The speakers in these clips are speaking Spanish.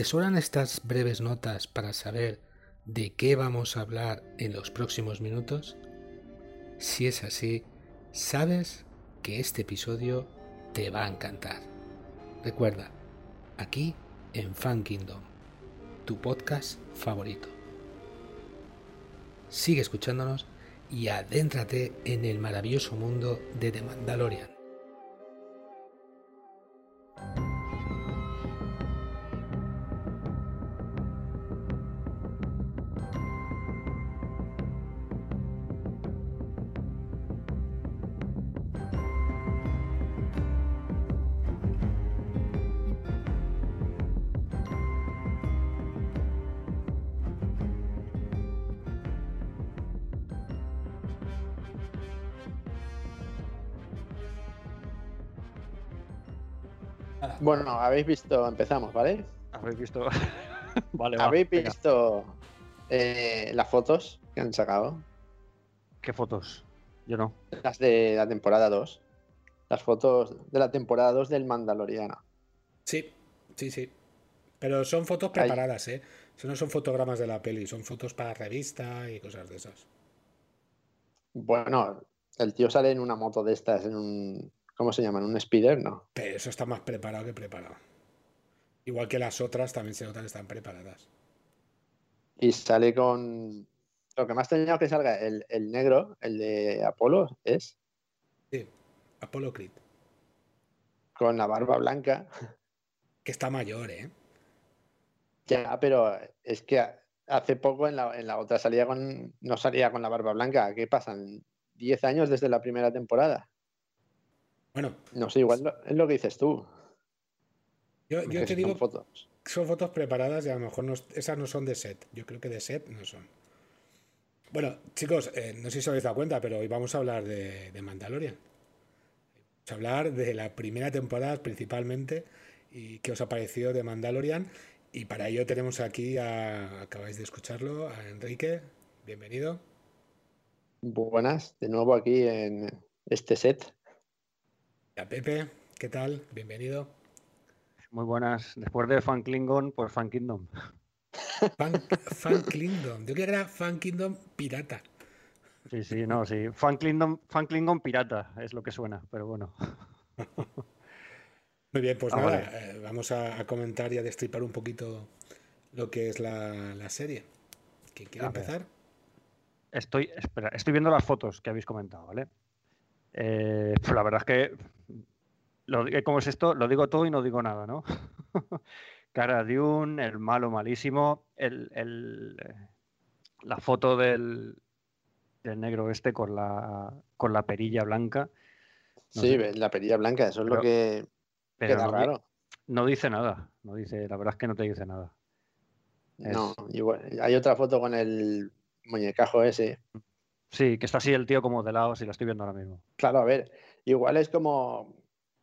¿Te suenan estas breves notas para saber de qué vamos a hablar en los próximos minutos? Si es así, sabes que este episodio te va a encantar. Recuerda, aquí en Fan Kingdom, tu podcast favorito. Sigue escuchándonos y adéntrate en el maravilloso mundo de The Mandalorian. Bueno, habéis visto, empezamos, ¿vale? Habéis visto. vale, ¿Habéis visto eh, las fotos que han sacado? ¿Qué fotos? Yo no. Las de la temporada 2. Las fotos de la temporada 2 del Mandaloriano. Sí, sí, sí. Pero son fotos preparadas, ¿eh? Eso no son fotogramas de la peli, son fotos para revista y cosas de esas. Bueno, el tío sale en una moto de estas, en un, ¿Cómo se llaman? ¿Un speeder? No. Pero eso está más preparado que preparado. Igual que las otras también se notan que están preparadas. Y sale con. Lo que más tenido que salga, el, negro, el de Apolo, ¿es? Sí, Apolo Creed. Con la barba blanca. Que está mayor, ¿eh? Ya, pero es que hace poco en la, en la otra salía con. No salía con la barba blanca. ¿Qué pasan? ¿10 años desde la primera temporada? Bueno. No sé, igual es lo que dices tú. Yo, te digo. Son fotos. son fotos preparadas y a lo mejor esas no son de set. Yo creo que de set no son. Bueno, chicos, eh, no sé si os habéis dado cuenta, pero hoy vamos a hablar de, Mandalorian. Vamos a hablar de la primera temporada principalmente y qué os ha parecido de Mandalorian. Y para ello tenemos aquí, a, acabáis de escucharlo, a Enrique. Bienvenido. Buenas, de nuevo aquí en este set. Pepe, ¿qué tal? Bienvenido. Muy buenas. Después de Fan Klingon, pues Fan Kingdom. Fan, Kingdom. Yo creo que era Fan Kingdom pirata. Sí, sí, no, sí. Fan Fan Klingon pirata es lo que suena, pero bueno. Muy bien, pues nada, eh, vamos a, comentar y a destripar un poquito lo que es la, serie. ¿Quién quiere empezar? Estoy, espera, estoy viendo las fotos que habéis comentado, ¿vale? Eh, pues la verdad es que, lo, ¿cómo es esto? Lo digo todo y no digo nada, ¿no? Cara de un, el malo malísimo, el, la foto del, del, negro este con la, con la perilla blanca. sí, la perilla blanca, eso es lo que pero queda raro. No dice nada, no dice, la verdad es que no te dice nada. No, igual, hay otra foto con el muñecajo ese. Sí, que está así el tío como de lado, si lo estoy viendo ahora mismo. Claro, a ver, igual es como,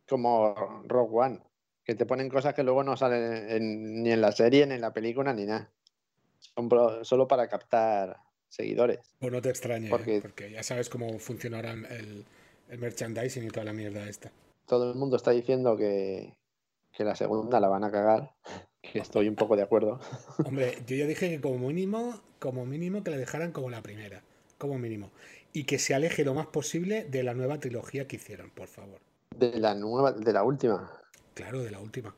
como Rock One, que te ponen cosas que luego no salen ni en la serie, ni en la película, ni nada. Son solo para captar seguidores. Pues no te extrañe, porque, porque ya sabes cómo funcionará el, el, merchandising y toda la mierda esta. Todo el mundo está diciendo que, que la segunda la van a cagar, que estoy un poco de acuerdo. Hombre, yo ya dije que como mínimo, como mínimo que la dejaran como la primera como mínimo. Y que se aleje lo más posible de la nueva trilogía que hicieron, por favor. De la nueva, de la última. Claro, de la última.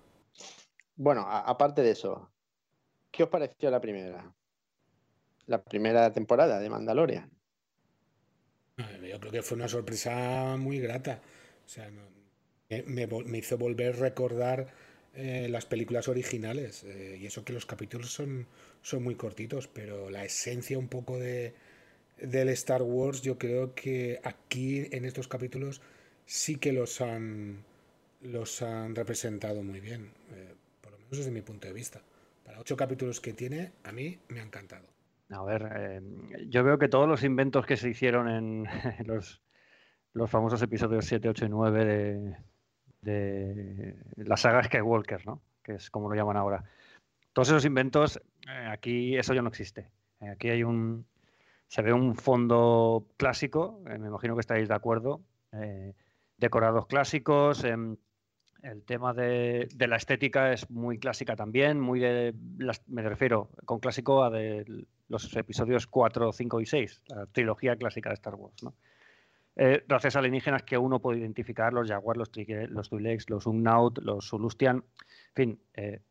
Bueno, aparte de eso, ¿qué os pareció la primera? La primera temporada de Mandalorian. Yo creo que fue una sorpresa muy grata. O sea, me, hizo volver a recordar eh, las películas originales. Eh, y eso que los capítulos son, son muy cortitos, pero la esencia un poco de, del Star Wars, yo creo que aquí en estos capítulos sí que los han, los han representado muy bien, eh, por lo menos desde mi punto de vista. Para ocho capítulos que tiene, a mí me ha encantado. A ver, yo veo que todos los inventos que se hicieron en los, los famosos episodios 7, 8 y 9 de, de la saga Skywalker, ¿no? que es como lo llaman ahora. Todos esos inventos, eh, aquí eso ya no existe. Eh, aquí hay un, se ve un fondo clásico, eh, me imagino que estáis de acuerdo, decorados clásicos, em, el tema de, la estética es muy clásica también, muy de, me refiero con clásico a de los episodios 4, 5 y 6, la trilogía clásica de Star Wars. ¿no? eh, alienígenas que uno puede identificar, los Jaguar, los, los Twi'leks, los Umnaut, los Sulustian, en fin, eh,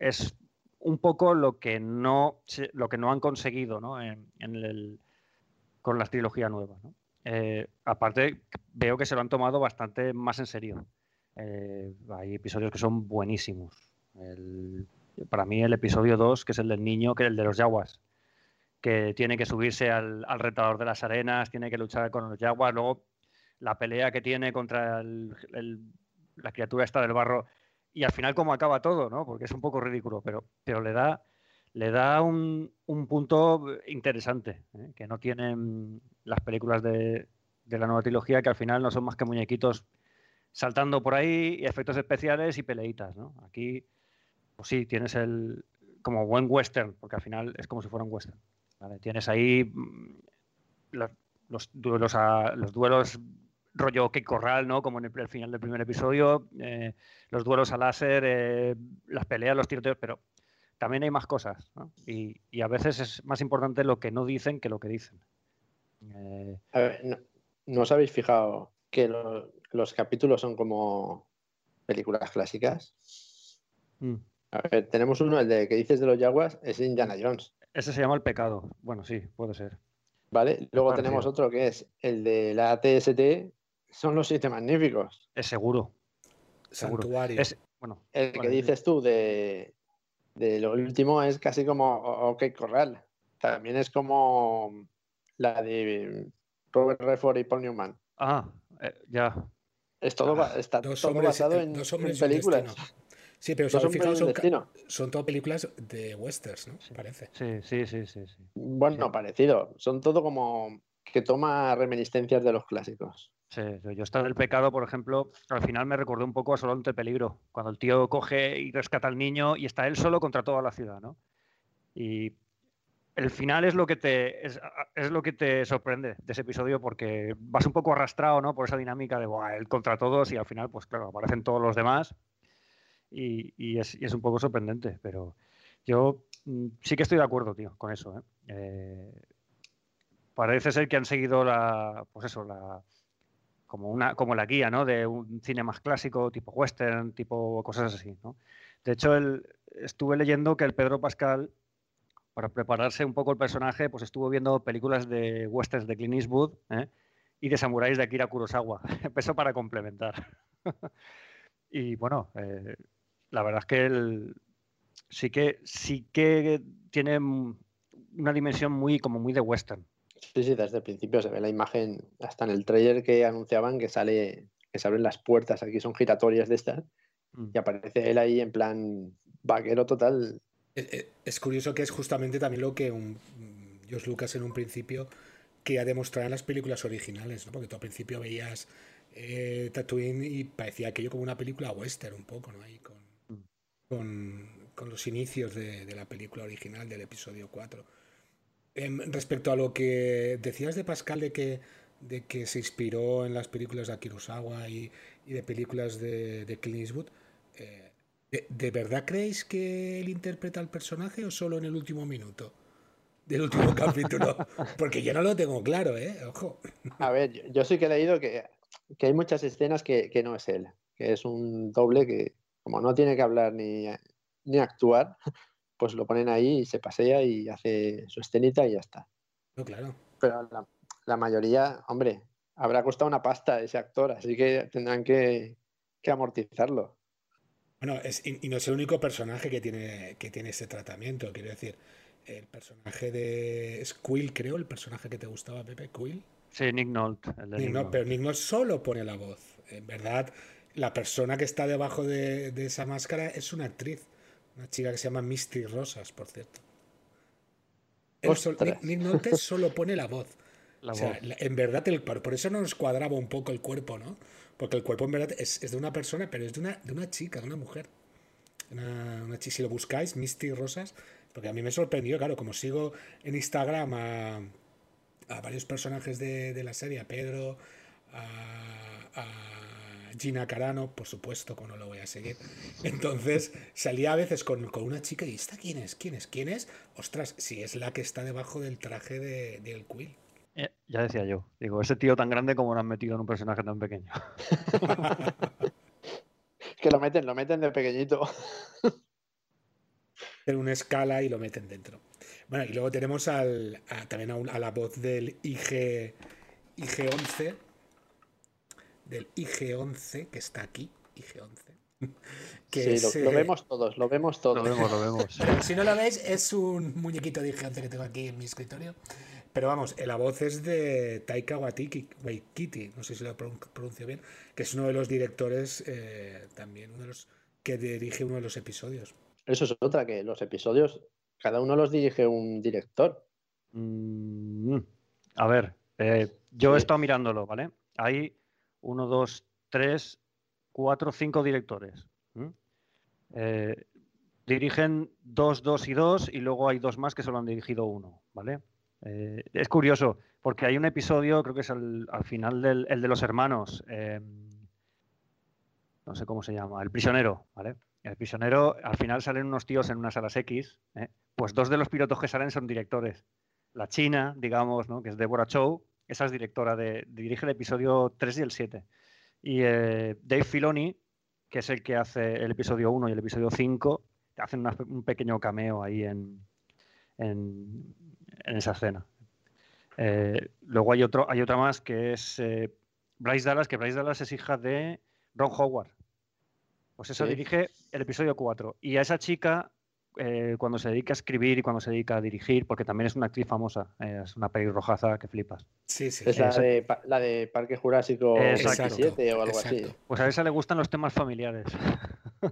es un poco lo que no, lo que no han conseguido ¿no? En, el, con la trilogía nueva. ¿no? Eh, aparte, veo que se lo han tomado bastante más en serio. Eh, hay episodios que son buenísimos. para mí el episodio 2, que es el del niño, que es el de los Jaguars, que tiene que subirse al, retador de las arenas, tiene que luchar con los jaguars, luego la pelea que tiene contra la criatura esta del barro y al final cómo acaba todo, ¿no? Porque es un poco ridículo, pero, pero le da, le da un, punto interesante, ¿eh? que no tienen las películas de, de, la nueva trilogía, que al final no son más que muñequitos saltando por ahí, y efectos especiales y peleitas, ¿no? Aquí, pues sí, tienes el como buen western, porque al final es como si fuera un western. Tienes ahí mm, los, duelos a, los duelos rollo que corral, ¿no? Como en el, final del primer episodio, eh, los duelos a láser, eh, las peleas, los tiroteos, pero también hay más cosas, y, a veces es más importante lo que no dicen que lo que dicen. Eh, a ver, no, os habéis fijado que los capítulos son como películas clásicas? Mm. A ver, tenemos uno, el de que dices de los Jaguars, es Indiana Jones. Ese se llama el pecado. Bueno, sí, puede ser. Vale, luego tenemos otro que es el de la ATST, son los siete magníficos. Es seguro. Santuario. Es, bueno, el que dices tú de, lo último es casi como OK Corral. También es como la de Robert Redford y Paul Newman. Ah, eh, ya. Es todo, ah, está todo basado en, en películas. Sí, pero son, son, todas películas de westerns, ¿no? Parece. Sí, sí, sí, sí. Bueno, parecido. Son todo como que toma reminiscencias de los clásicos. Sí, yo estaba en el pecado, por ejemplo, al final me recordó un poco a Solo ante peligro, cuando el tío coge y rescata al niño y está él solo contra toda la ciudad, ¿no? Y el final es lo que te es, lo que te sorprende de ese episodio porque vas un poco arrastrado, ¿no? Por esa dinámica de Buah, él contra todos y al final, pues claro, aparecen todos los demás y, es, un poco sorprendente, pero yo mm, sí que estoy de acuerdo, tío, con eso. ¿eh? Eh, parece ser que han seguido la, pues eso, la, como, una, como la guía, ¿no? De un cine más clásico, tipo western, tipo cosas así, ¿no? De hecho, el, estuve leyendo que el Pedro Pascal, para prepararse un poco el personaje, pues estuvo viendo películas de westerns de Clint Eastwood ¿eh? y de samuráis de Akira Kurosawa. Empezó para complementar. y bueno, la verdad es que él sí que sí que tiene una dimensión muy como muy de western. Sí, sí, desde el principio se ve la imagen, hasta en el trailer que anunciaban que sale, que se abren las puertas, aquí son giratorias de estas, mm. y aparece él ahí en plan vaquero total. Eh, eh, es curioso que es justamente también lo que un, George Lucas en un principio quería demostrar en las películas originales, ¿no? porque tú al principio veías eh, Tatooine y parecía aquello como una película western un poco, ¿no? Ahí con con, los inicios de, la película original del episodio 4. Em, respecto a lo que decías de Pascal, de que, de que se inspiró en las películas de Akirosawa y, y de películas de, de Clint Eastwood, eh, ¿de, verdad creéis que él interpreta al personaje o solo en el último minuto? Del último capítulo. Porque yo no lo tengo claro, ¿eh? Ojo. A ver, yo, sí que he leído que, que hay muchas escenas que, que, no es él, que es un doble que, como no tiene que hablar ni, ni actuar, pues lo ponen ahí y se pasea y hace su escenita y ya está. No, claro. Pero la, mayoría, hombre, habrá costado una pasta ese actor, así que tendrán que, amortizarlo. Bueno, es, y, no es el único personaje que tiene, que tiene ese tratamiento, quiero decir. El personaje de. Es Quill, creo, el personaje que te gustaba, Pepe, Quill. Sí, Nick Nolte. Pero Nick Nolte solo pone la voz. En verdad, la persona que está debajo de, esa máscara es una actriz. Una chica que se llama Misty Rosas, por cierto. Nick, Nolte solo pone la voz. o sea, en verdad, el, por eso nos cuadraba un poco el cuerpo, ¿no? Porque el cuerpo en verdad es, de una persona, pero es de una, de una chica, de una mujer. Una, una, si lo buscáis, Misty Rosas, porque a mí me sorprendió, claro, como sigo en Instagram a, a varios personajes de, la serie, a Pedro, a, Gina Carano, por supuesto, como no lo voy a seguir. Entonces salía a veces con, una chica y ¿esta quién es? ¿Quién es? ¿Quién es? Ostras, si es la que está debajo del traje del de, Quill. Eh, ya decía yo, digo, ese tío tan grande como lo han metido en un personaje tan pequeño. que lo meten, lo meten de pequeñito. en una escala y lo meten dentro. Bueno, y luego tenemos al, también a, la voz del IG, IG-11, del IG-11 que está aquí, IG-11. Que sí, lo, eh, vemos todos, lo vemos todos. Lo vemos, lo vemos. si no lo veis, es un muñequito de IG-11 que tengo aquí en mi escritorio. Pero vamos, la voz es de Taika Waititi, no sé si lo pronuncio bien, que es uno de los directores eh, también, uno de los que dirige uno de los episodios. Eso es otra, que los episodios, cada uno los dirige un director. Mm, a ver, eh, yo he estado mirándolo, ¿vale? Hay uno, dos, tres, cuatro, cinco directores. Eh, dirigen dos, dos y dos, y luego hay dos más que solo han dirigido uno, ¿vale? Eh, es curioso, porque hay un episodio, creo que es al, final del el de los hermanos, no sé cómo se llama, El prisionero, ¿vale? El prisionero, al final salen unos tíos en unas salas X, ¿eh? pues dos de los pilotos que salen son directores. La China, digamos, ¿no? que es Deborah Chow, esa es directora de, dirige el episodio 3 y el 7. Y eh, Dave Filoni, que es el que hace el episodio 1 y el episodio 5, hacen un pequeño cameo ahí en, en, esa escena. Eh, luego hay, otro, hay otra más que es Bryce Dallas, que Bryce Dallas es hija de Ron Howard, pues eso dirige el episodio 4. Y a esa chica, eh, cuando se dedica a escribir y cuando se dedica a dirigir, porque también es una actriz famosa, eh, es una pelirrojaza que flipas. Sí, sí. Es la, de, la de, Parque Jurásico 17 o algo así. Pues a esa le gustan los temas familiares. o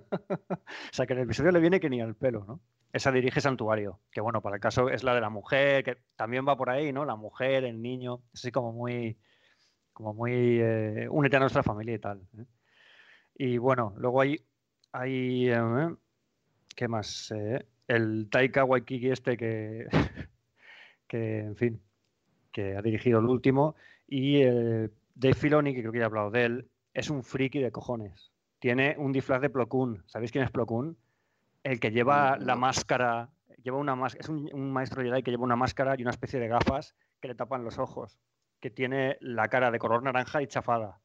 sea, que en el episodio le viene que ni al pelo, ¿no? Esa dirige Santuario, que bueno, para el caso es la de la mujer, que también va por ahí, ¿no? La mujer, el niño, así como muy, como muy, eh, únete a nuestra familia y tal. Y bueno, luego hay, hay eh, ¿qué más? Eh, el Taika Waikiki este que, que, en fin, que ha dirigido el último. Y eh, Dave Filoni, que creo que ya he hablado de él, es un friki de cojones. Tiene un disfraz de Plo Koon. ¿Sabéis quién es Plo Koon? El que lleva la máscara, lleva una es un, un, maestro Jedi que lleva una máscara y una especie de gafas que le tapan los ojos, que tiene la cara de color naranja y chafada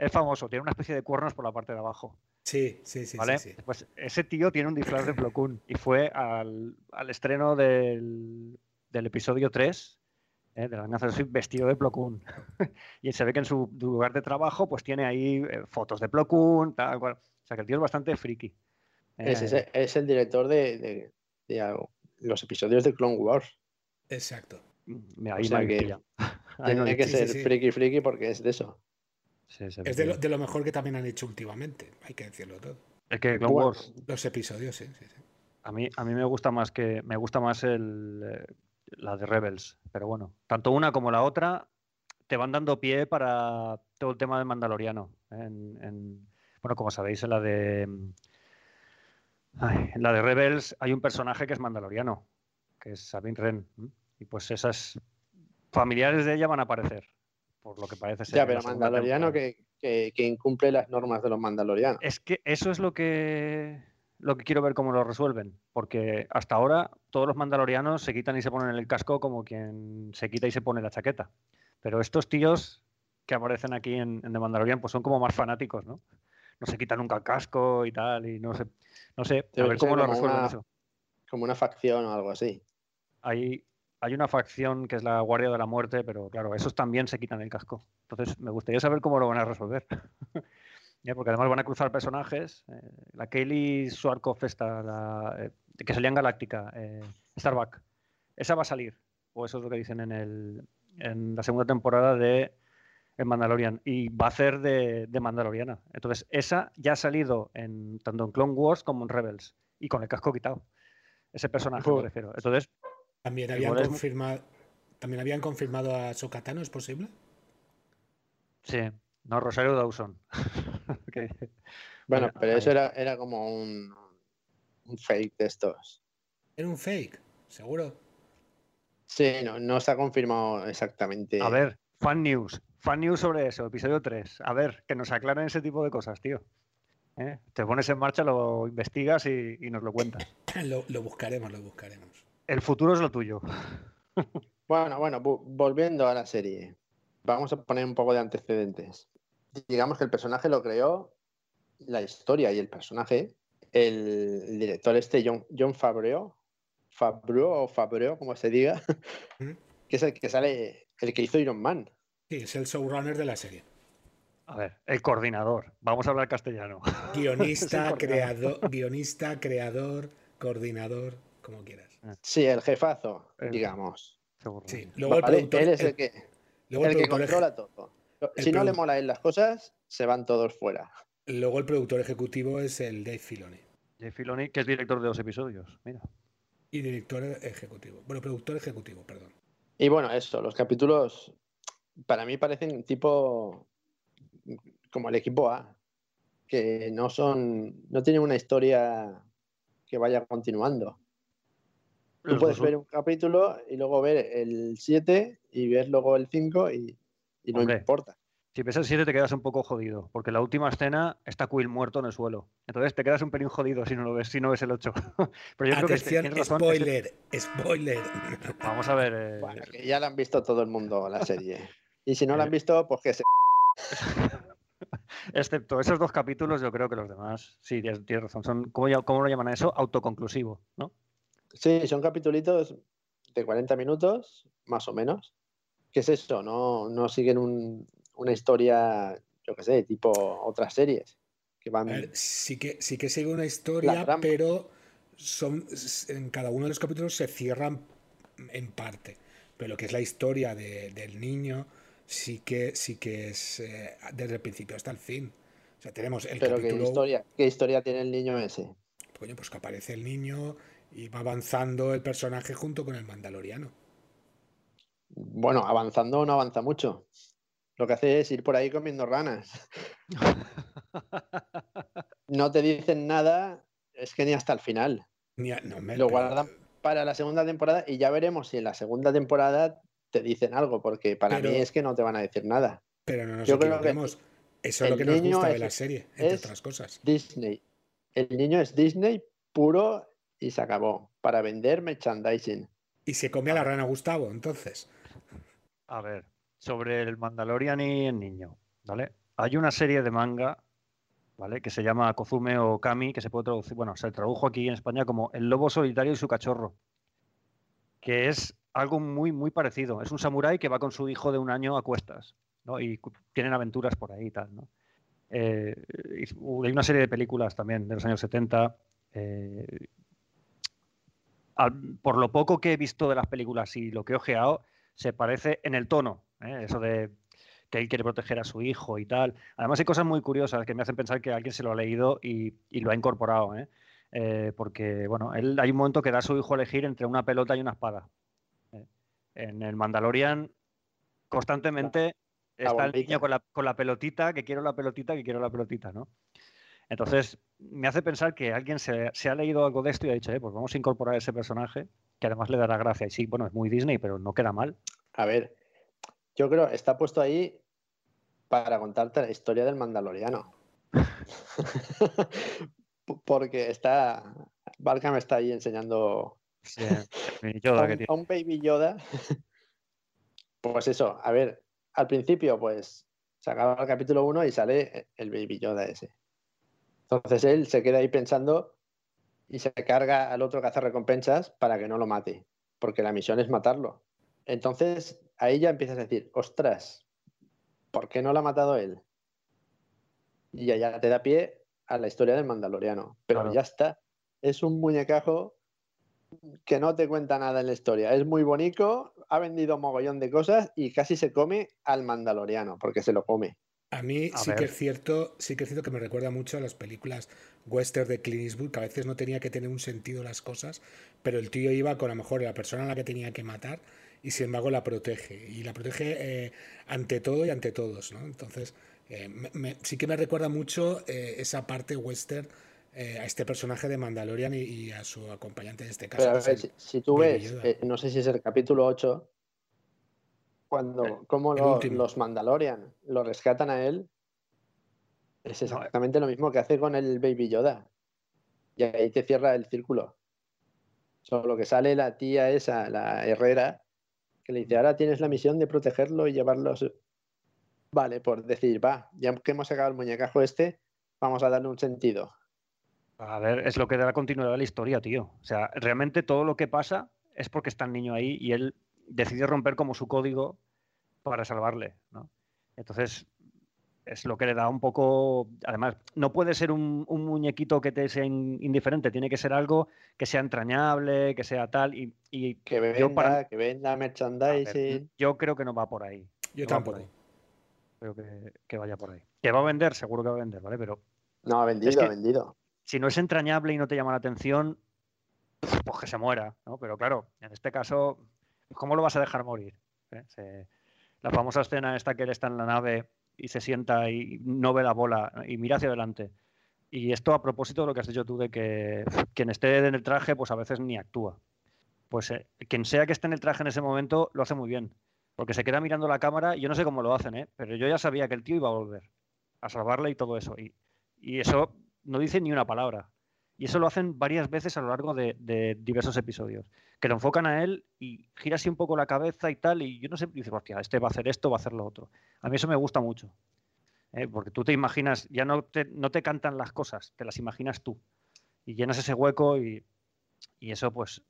es famoso, tiene una especie de cuernos por la parte de abajo. Sí, sí, sí. Pues ese tío tiene un disfraz de Plo y fue al, estreno del, episodio 3 eh, de la venganza de vestido de Plo y se ve que en su lugar de trabajo pues tiene ahí eh, fotos de Plo tal cual. O sea que el tío es bastante friki. es, eh, el director de, los episodios de Clone Wars. Exacto. Mm, ahí que, tiene que ser friki friki porque es de eso es de lo, mejor que también han hecho últimamente, hay que decirlo todo. Es que Clone Wars. Los episodios, sí, sí, A mí, a mí me gusta más que. Me gusta más el, eh, la de Rebels. Pero bueno, tanto una como la otra te van dando pie para todo el tema del Mandaloriano. bueno, como sabéis, en la de. en la de Rebels hay un personaje que es mandaloriano, que es Sabine Wren. Y pues esas familiares de ella van a aparecer por lo que parece ser. Ya, pero mandaloriano que, incumple las normas de los mandalorianos. Es que eso es lo que, lo que quiero ver cómo lo resuelven, porque hasta ahora todos los mandalorianos se quitan y se ponen el casco como quien se quita y se pone la chaqueta. Pero estos tíos que aparecen aquí en, The Mandalorian pues son como más fanáticos, ¿no? No se quitan nunca el casco y tal, y no sé, no sé, a ver cómo lo resuelven eso. Como una facción o algo así. Hay, hay una facción que es la Guardia de la Muerte, pero claro, esos también se quitan el casco. Entonces, me gustaría saber cómo lo van a resolver. porque además van a cruzar personajes. Eh, la Kaylee Swarkoff, esta, la, eh, que salía en Galáctica, Starbuck, esa va a salir, o eso es lo que dicen en, el, en la segunda temporada de el Mandalorian y va a ser de, Mandaloriana. Entonces, esa ya ha salido en, tanto en Clone Wars como en Rebels y con el casco quitado. Ese personaje, me refiero. Entonces, también habían confirmado. ¿También habían confirmado a Sokatano, es posible? Sí, no, Rosario Dawson. Bueno, pero eso era, era como un, un, fake de estos. ¿Era un fake? ¿Seguro? Sí, no, no se ha confirmado exactamente. A ver, fan news. Fan news sobre eso, episodio 3. A ver, que nos aclaren ese tipo de cosas, tío. ¿Eh? Te pones en marcha, lo investigas y, nos lo cuentas. lo, lo buscaremos, lo buscaremos. El futuro es lo tuyo. Bueno, bueno, volviendo a la serie, vamos a poner un poco de antecedentes. Digamos que el personaje lo creó la historia y el personaje, el, director este, John, John Fabreo, Fabreo o Fabreo, como se diga, que es el que sale, el que hizo Iron Man. Sí, es el showrunner de la serie. A ver, el coordinador. Vamos a hablar castellano. Guionista, creador, guionista, creador, coordinador, como quieras. Sí, el jefazo, digamos. Sí. Luego el productor, él es el, que, el, que controla todo. Si no le mola a él las cosas, se van todos fuera. Luego el productor ejecutivo es el Dave Filoni. Dave Filoni, que es director de los episodios, mira. Y director ejecutivo. Bueno, productor ejecutivo, perdón. Y bueno, eso, los capítulos para mí parecen tipo como el equipo A, que no son, no tienen una historia que vaya continuando. Tú puedes ver un capítulo y luego ver el 7 y ver luego el 5 y, no importa. Si ves el 7 te quedas un poco jodido, porque la última escena está Quill muerto en el suelo. Entonces te quedas un pelín jodido si no lo ves, si no ves el 8. Pero yo creo que este, spoiler, spoiler. Vamos a ver. Eh, bueno, que ya la han visto todo el mundo la serie. Y si no la han eh. visto, pues que se. Excepto esos dos capítulos, yo creo que los demás, sí, tienes, razón. Son, ¿cómo, ¿cómo, lo llaman a eso? Autoconclusivo, ¿no? Sí, son capítulos de 40 minutos, más o menos. ¿Qué es eso? No, no siguen una historia, yo qué sé, tipo otras series. Que van... sí, que, sí que sigue una historia, pero son, en cada uno de los capítulos se cierran en parte. Pero lo que es la historia del niño sí que, sí que es eh, desde el principio hasta el fin. O sea, tenemos el ¿Pero ¿qué historia, ¿qué historia tiene el niño ese? Coño, pues que aparece el niño, y va avanzando el personaje junto con el mandaloriano. Bueno, avanzando no avanza mucho. Lo que hace es ir por ahí comiendo ranas. no te dicen nada, es que ni hasta el final. Lo guardan para la segunda temporada y ya veremos si en la segunda temporada te dicen algo, porque para mí es que no te van a decir nada. Pero no nos Yo equivoquemos. Eso es lo que nos gusta de la serie, entre otras cosas. Disney. El niño es Disney puro y se acabó. Para vender merchandising. Y se come a la rana Gustavo, entonces. A ver, sobre el Mandalorian y el niño, ¿vale? Hay una serie de manga, ¿vale? Que se llama Kozume o Kami, que se puede traducir, bueno, se tradujo aquí en España como El lobo solitario y su cachorro, que es algo muy, muy parecido. Es un samurái que va con su hijo de un año a cuestas, ¿no? Y tienen aventuras por ahí y tal, ¿no? Eh, hay una serie de películas también de los años 70 por lo poco que he visto de las películas y lo que he ojeado, se parece en el tono, ¿eh? eso de que él quiere proteger a su hijo y tal. Además hay cosas muy curiosas que me hacen pensar que alguien se lo ha leído y, lo ha incorporado, ¿eh? Eh, porque bueno, él hay un momento que da a su hijo a elegir entre una pelota y una espada. En el Mandalorian constantemente está el niño con la, con la pelotita, que quiero la pelotita, que quiero la pelotita, ¿no? Entonces, me hace pensar que alguien se, ha leído algo de esto y ha dicho, eh, pues vamos a incorporar ese personaje, que además le dará gracia. Y sí, bueno, es muy Disney, pero no queda mal. A ver, yo creo, está puesto ahí para contarte la historia del Mandaloriano. Porque está. Valka me está ahí enseñando a, un, baby Yoda. pues eso, a ver, al principio, pues se acaba el capítulo 1 y sale el baby Yoda ese. Entonces él se queda ahí pensando y se carga al otro que hace recompensas para que no lo mate, porque la misión es matarlo. Entonces ahí ya empiezas a decir, ostras, ¿por qué no lo ha matado él? Y ya te da pie a la historia del Mandaloriano. Pero ya está. Es un muñecajo que no te cuenta nada en la historia. Es muy bonito, ha vendido mogollón de cosas y casi se come al Mandaloriano, porque se lo come. A mí sí que es cierto, sí que es cierto que me recuerda mucho a las películas western de Clint Eastwood, que a veces no tenía que tener un sentido las cosas, pero el tío iba con a lo mejor la persona a la que tenía que matar y sin embargo la protege. Y la protege eh, ante todo y ante todos, ¿no? Entonces, eh, sí que me recuerda mucho eh, esa parte western a este personaje de Mandalorian y, a su acompañante en este caso. si, tú ves, no sé si es el capítulo 8, cuando como los Mandalorian lo rescatan a él, es exactamente lo mismo que hace con el Baby Yoda. Y ahí te cierra el círculo. Solo que sale la tía esa, la herrera, que le dice, ahora tienes la misión de protegerlo y llevarlos. Vale, por decir, va, ya que hemos sacado el muñecajo este, vamos a darle un sentido. A ver, es lo que da la continuidad a la historia, tío. O sea, realmente todo lo que pasa es porque está el niño ahí y él decide romper como su código para salvarle, ¿no? Entonces, es lo que le da un poco. Además, no puede ser un, muñequito que te sea indiferente, tiene que ser algo que sea entrañable, que sea tal. Y, que venda, que venda merchandising. yo creo que no va por ahí. Yo tampoco. Creo que, vaya por ahí. Que va a vender, seguro que va a vender, ¿vale? Pero. No, ha vendido, ha vendido. Si no es entrañable y no te llama la atención, pues que se muera, ¿no? Pero claro, en este caso, ¿cómo lo vas a dejar morir? ¿Eh? la famosa escena esta que él está en la nave y se sienta y no ve la bola y mira hacia adelante. Y esto a propósito de lo que has dicho tú de que quien esté en el traje pues a veces ni actúa. Pues eh, quien sea que esté en el traje en ese momento lo hace muy bien. Porque se queda mirando la cámara y yo no sé cómo lo hacen, ¿eh? pero yo ya sabía que el tío iba a volver a salvarle y todo eso. Y, y eso no dice ni una palabra. Y eso lo hacen varias veces a lo largo de, diversos episodios. Que lo enfocan a él y gira así un poco la cabeza y tal. Y yo no sé, dice, hostia, este va a hacer esto, va a hacer lo otro. A mí eso me gusta mucho. ¿eh? Porque tú te imaginas, ya no te, no te cantan las cosas, te las imaginas tú. Y llenas ese hueco y, eso pues,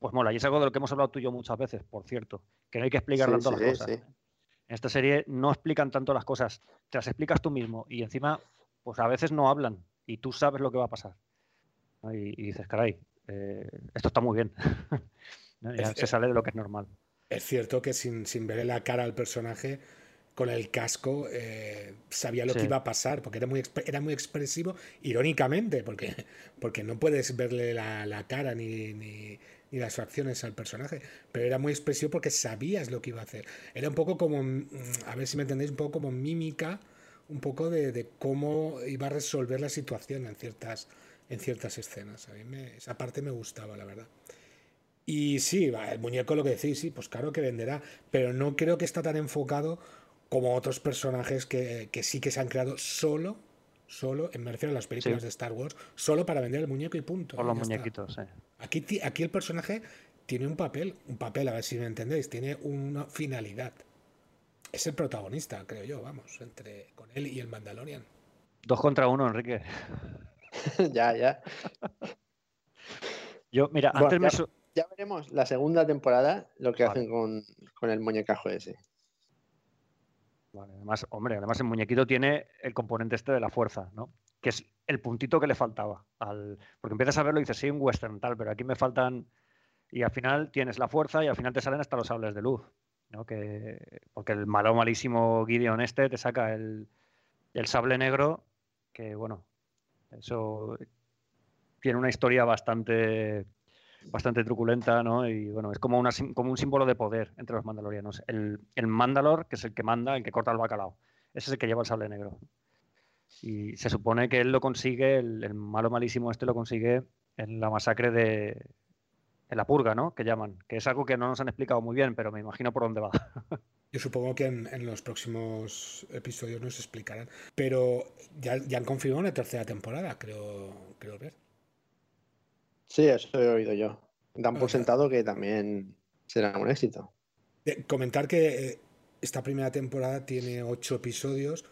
pues mola. Y es algo de lo que hemos hablado tú y yo muchas veces, por cierto. Que no hay que explicar tanto las cosas. En esta serie no explican tanto las cosas, te las explicas tú mismo. Y encima, pues a veces no hablan y tú sabes lo que va a pasar. Y, dices, caray, eh, esto está muy bien. ya se sale de lo que es normal. Es cierto que sin, sin verle la cara al personaje, con el casco, eh, sabía lo que iba a pasar, porque era muy, era muy expresivo, irónicamente, porque, porque no puedes verle la, cara ni, ni, las facciones al personaje, pero era muy expresivo porque sabías lo que iba a hacer. Era un poco como, mm, a ver si me entendéis, un poco como mímica, un poco de, de cómo iba a resolver la situación en ciertas en ciertas escenas. A mí esa parte me gustaba, la verdad. Y sí, el muñeco lo que decís, sí, pues claro que venderá, pero no creo que está tan enfocado como otros personajes que, sí que se han creado solo, solo, en me refiero a las películas de Star Wars, solo para vender el muñeco y punto. Por los muñequitos, sí. Aquí, aquí el personaje tiene un papel, un papel, a ver si me entendéis, tiene una finalidad. Es el protagonista, creo yo, vamos, entre con él y el Mandalorian. Dos contra uno, Enrique. ya, ya. Yo, mira, antes me. Ya veremos la segunda temporada lo que hacen con, el muñecajo ese. Vale, además, hombre, además el muñequito tiene el componente este de la fuerza, ¿no? Que es el puntito que le faltaba. Al... Porque empiezas a verlo y dices, sí, un western tal, pero aquí me faltan. Y al final tienes la fuerza y al final te salen hasta los sables de luz. ¿no? Que... Porque el malo malísimo Gideon este te saca el, el sable negro, que bueno, eso tiene una historia bastante, bastante truculenta, ¿no? Y bueno, es como, un símbolo de poder entre los mandalorianos. El, el Mandalor, que es el que manda, el que corta el bacalao, ese es el que lleva el sable negro. Y se supone que él lo consigue, el, malo malísimo este lo consigue en la masacre de, en la purga, ¿no? Que llaman, que es algo que no nos han explicado muy bien, pero me imagino por dónde va. Yo supongo que en, los próximos episodios nos explicarán. Pero ya, han confirmado una tercera temporada, creo, creo ver. Sí, eso he oído yo. Dan por sentado que también será un éxito. comentar que eh, esta primera temporada tiene ocho episodios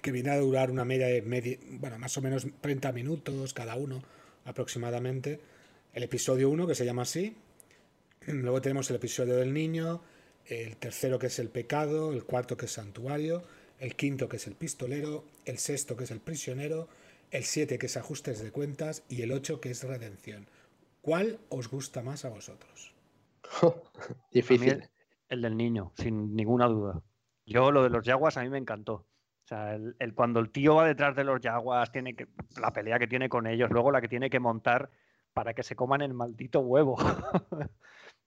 que viene a durar una media de media, bueno, más o menos 30 minutos cada uno aproximadamente. El episodio 1 que se llama así. Luego tenemos el episodio del niño, el tercero que es el pecado, el cuarto que es santuario, el quinto que es el pistolero, el sexto que es el prisionero, el siete que es ajustes de cuentas y el ocho que es redención. ¿Cuál os gusta más a vosotros? Difícil. el, del niño, sin ninguna duda. Yo lo de los yaguas a mí me encantó. O sea, el, cuando el tío va detrás de los yaguas, tiene que, la pelea que tiene con ellos, luego la que tiene que montar para que se coman el maldito huevo.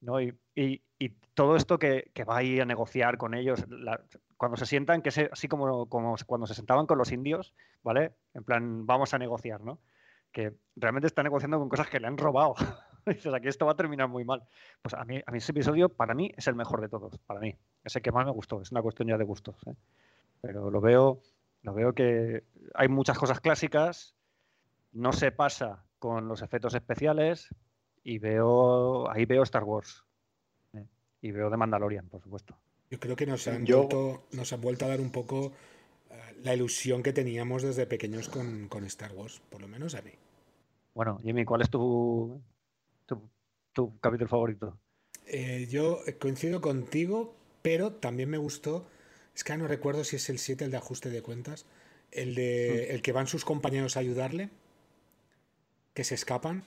¿no? Y, todo esto que, va a ir a negociar con ellos, cuando se sientan, que es así como, cuando se sentaban con los indios, ¿vale? En plan, vamos a negociar, ¿no? Que realmente está negociando con cosas que le han robado. dices, aquí esto va a terminar muy mal. Pues a mí, a mí ese episodio, para mí, es el mejor de todos, para mí. Es el que más me gustó, es una cuestión ya de gustos. ¿eh? Pero lo veo, lo veo que hay muchas cosas clásicas, no se pasa con los efectos especiales y veo, ahí veo Star Wars. ¿eh? Y veo de Mandalorian, por supuesto. Yo creo que nos han, vuelto, nos han vuelto a dar un poco eh, la ilusión que teníamos desde pequeños con, con Star Wars, por lo menos a mí. Bueno, Jimmy, ¿cuál es tu, tu, capítulo favorito? Eh, yo coincido contigo, pero también me gustó, es que no recuerdo si es el 7, el de ajuste de cuentas, el de hmm. el que van sus compañeros a ayudarle, que se escapan.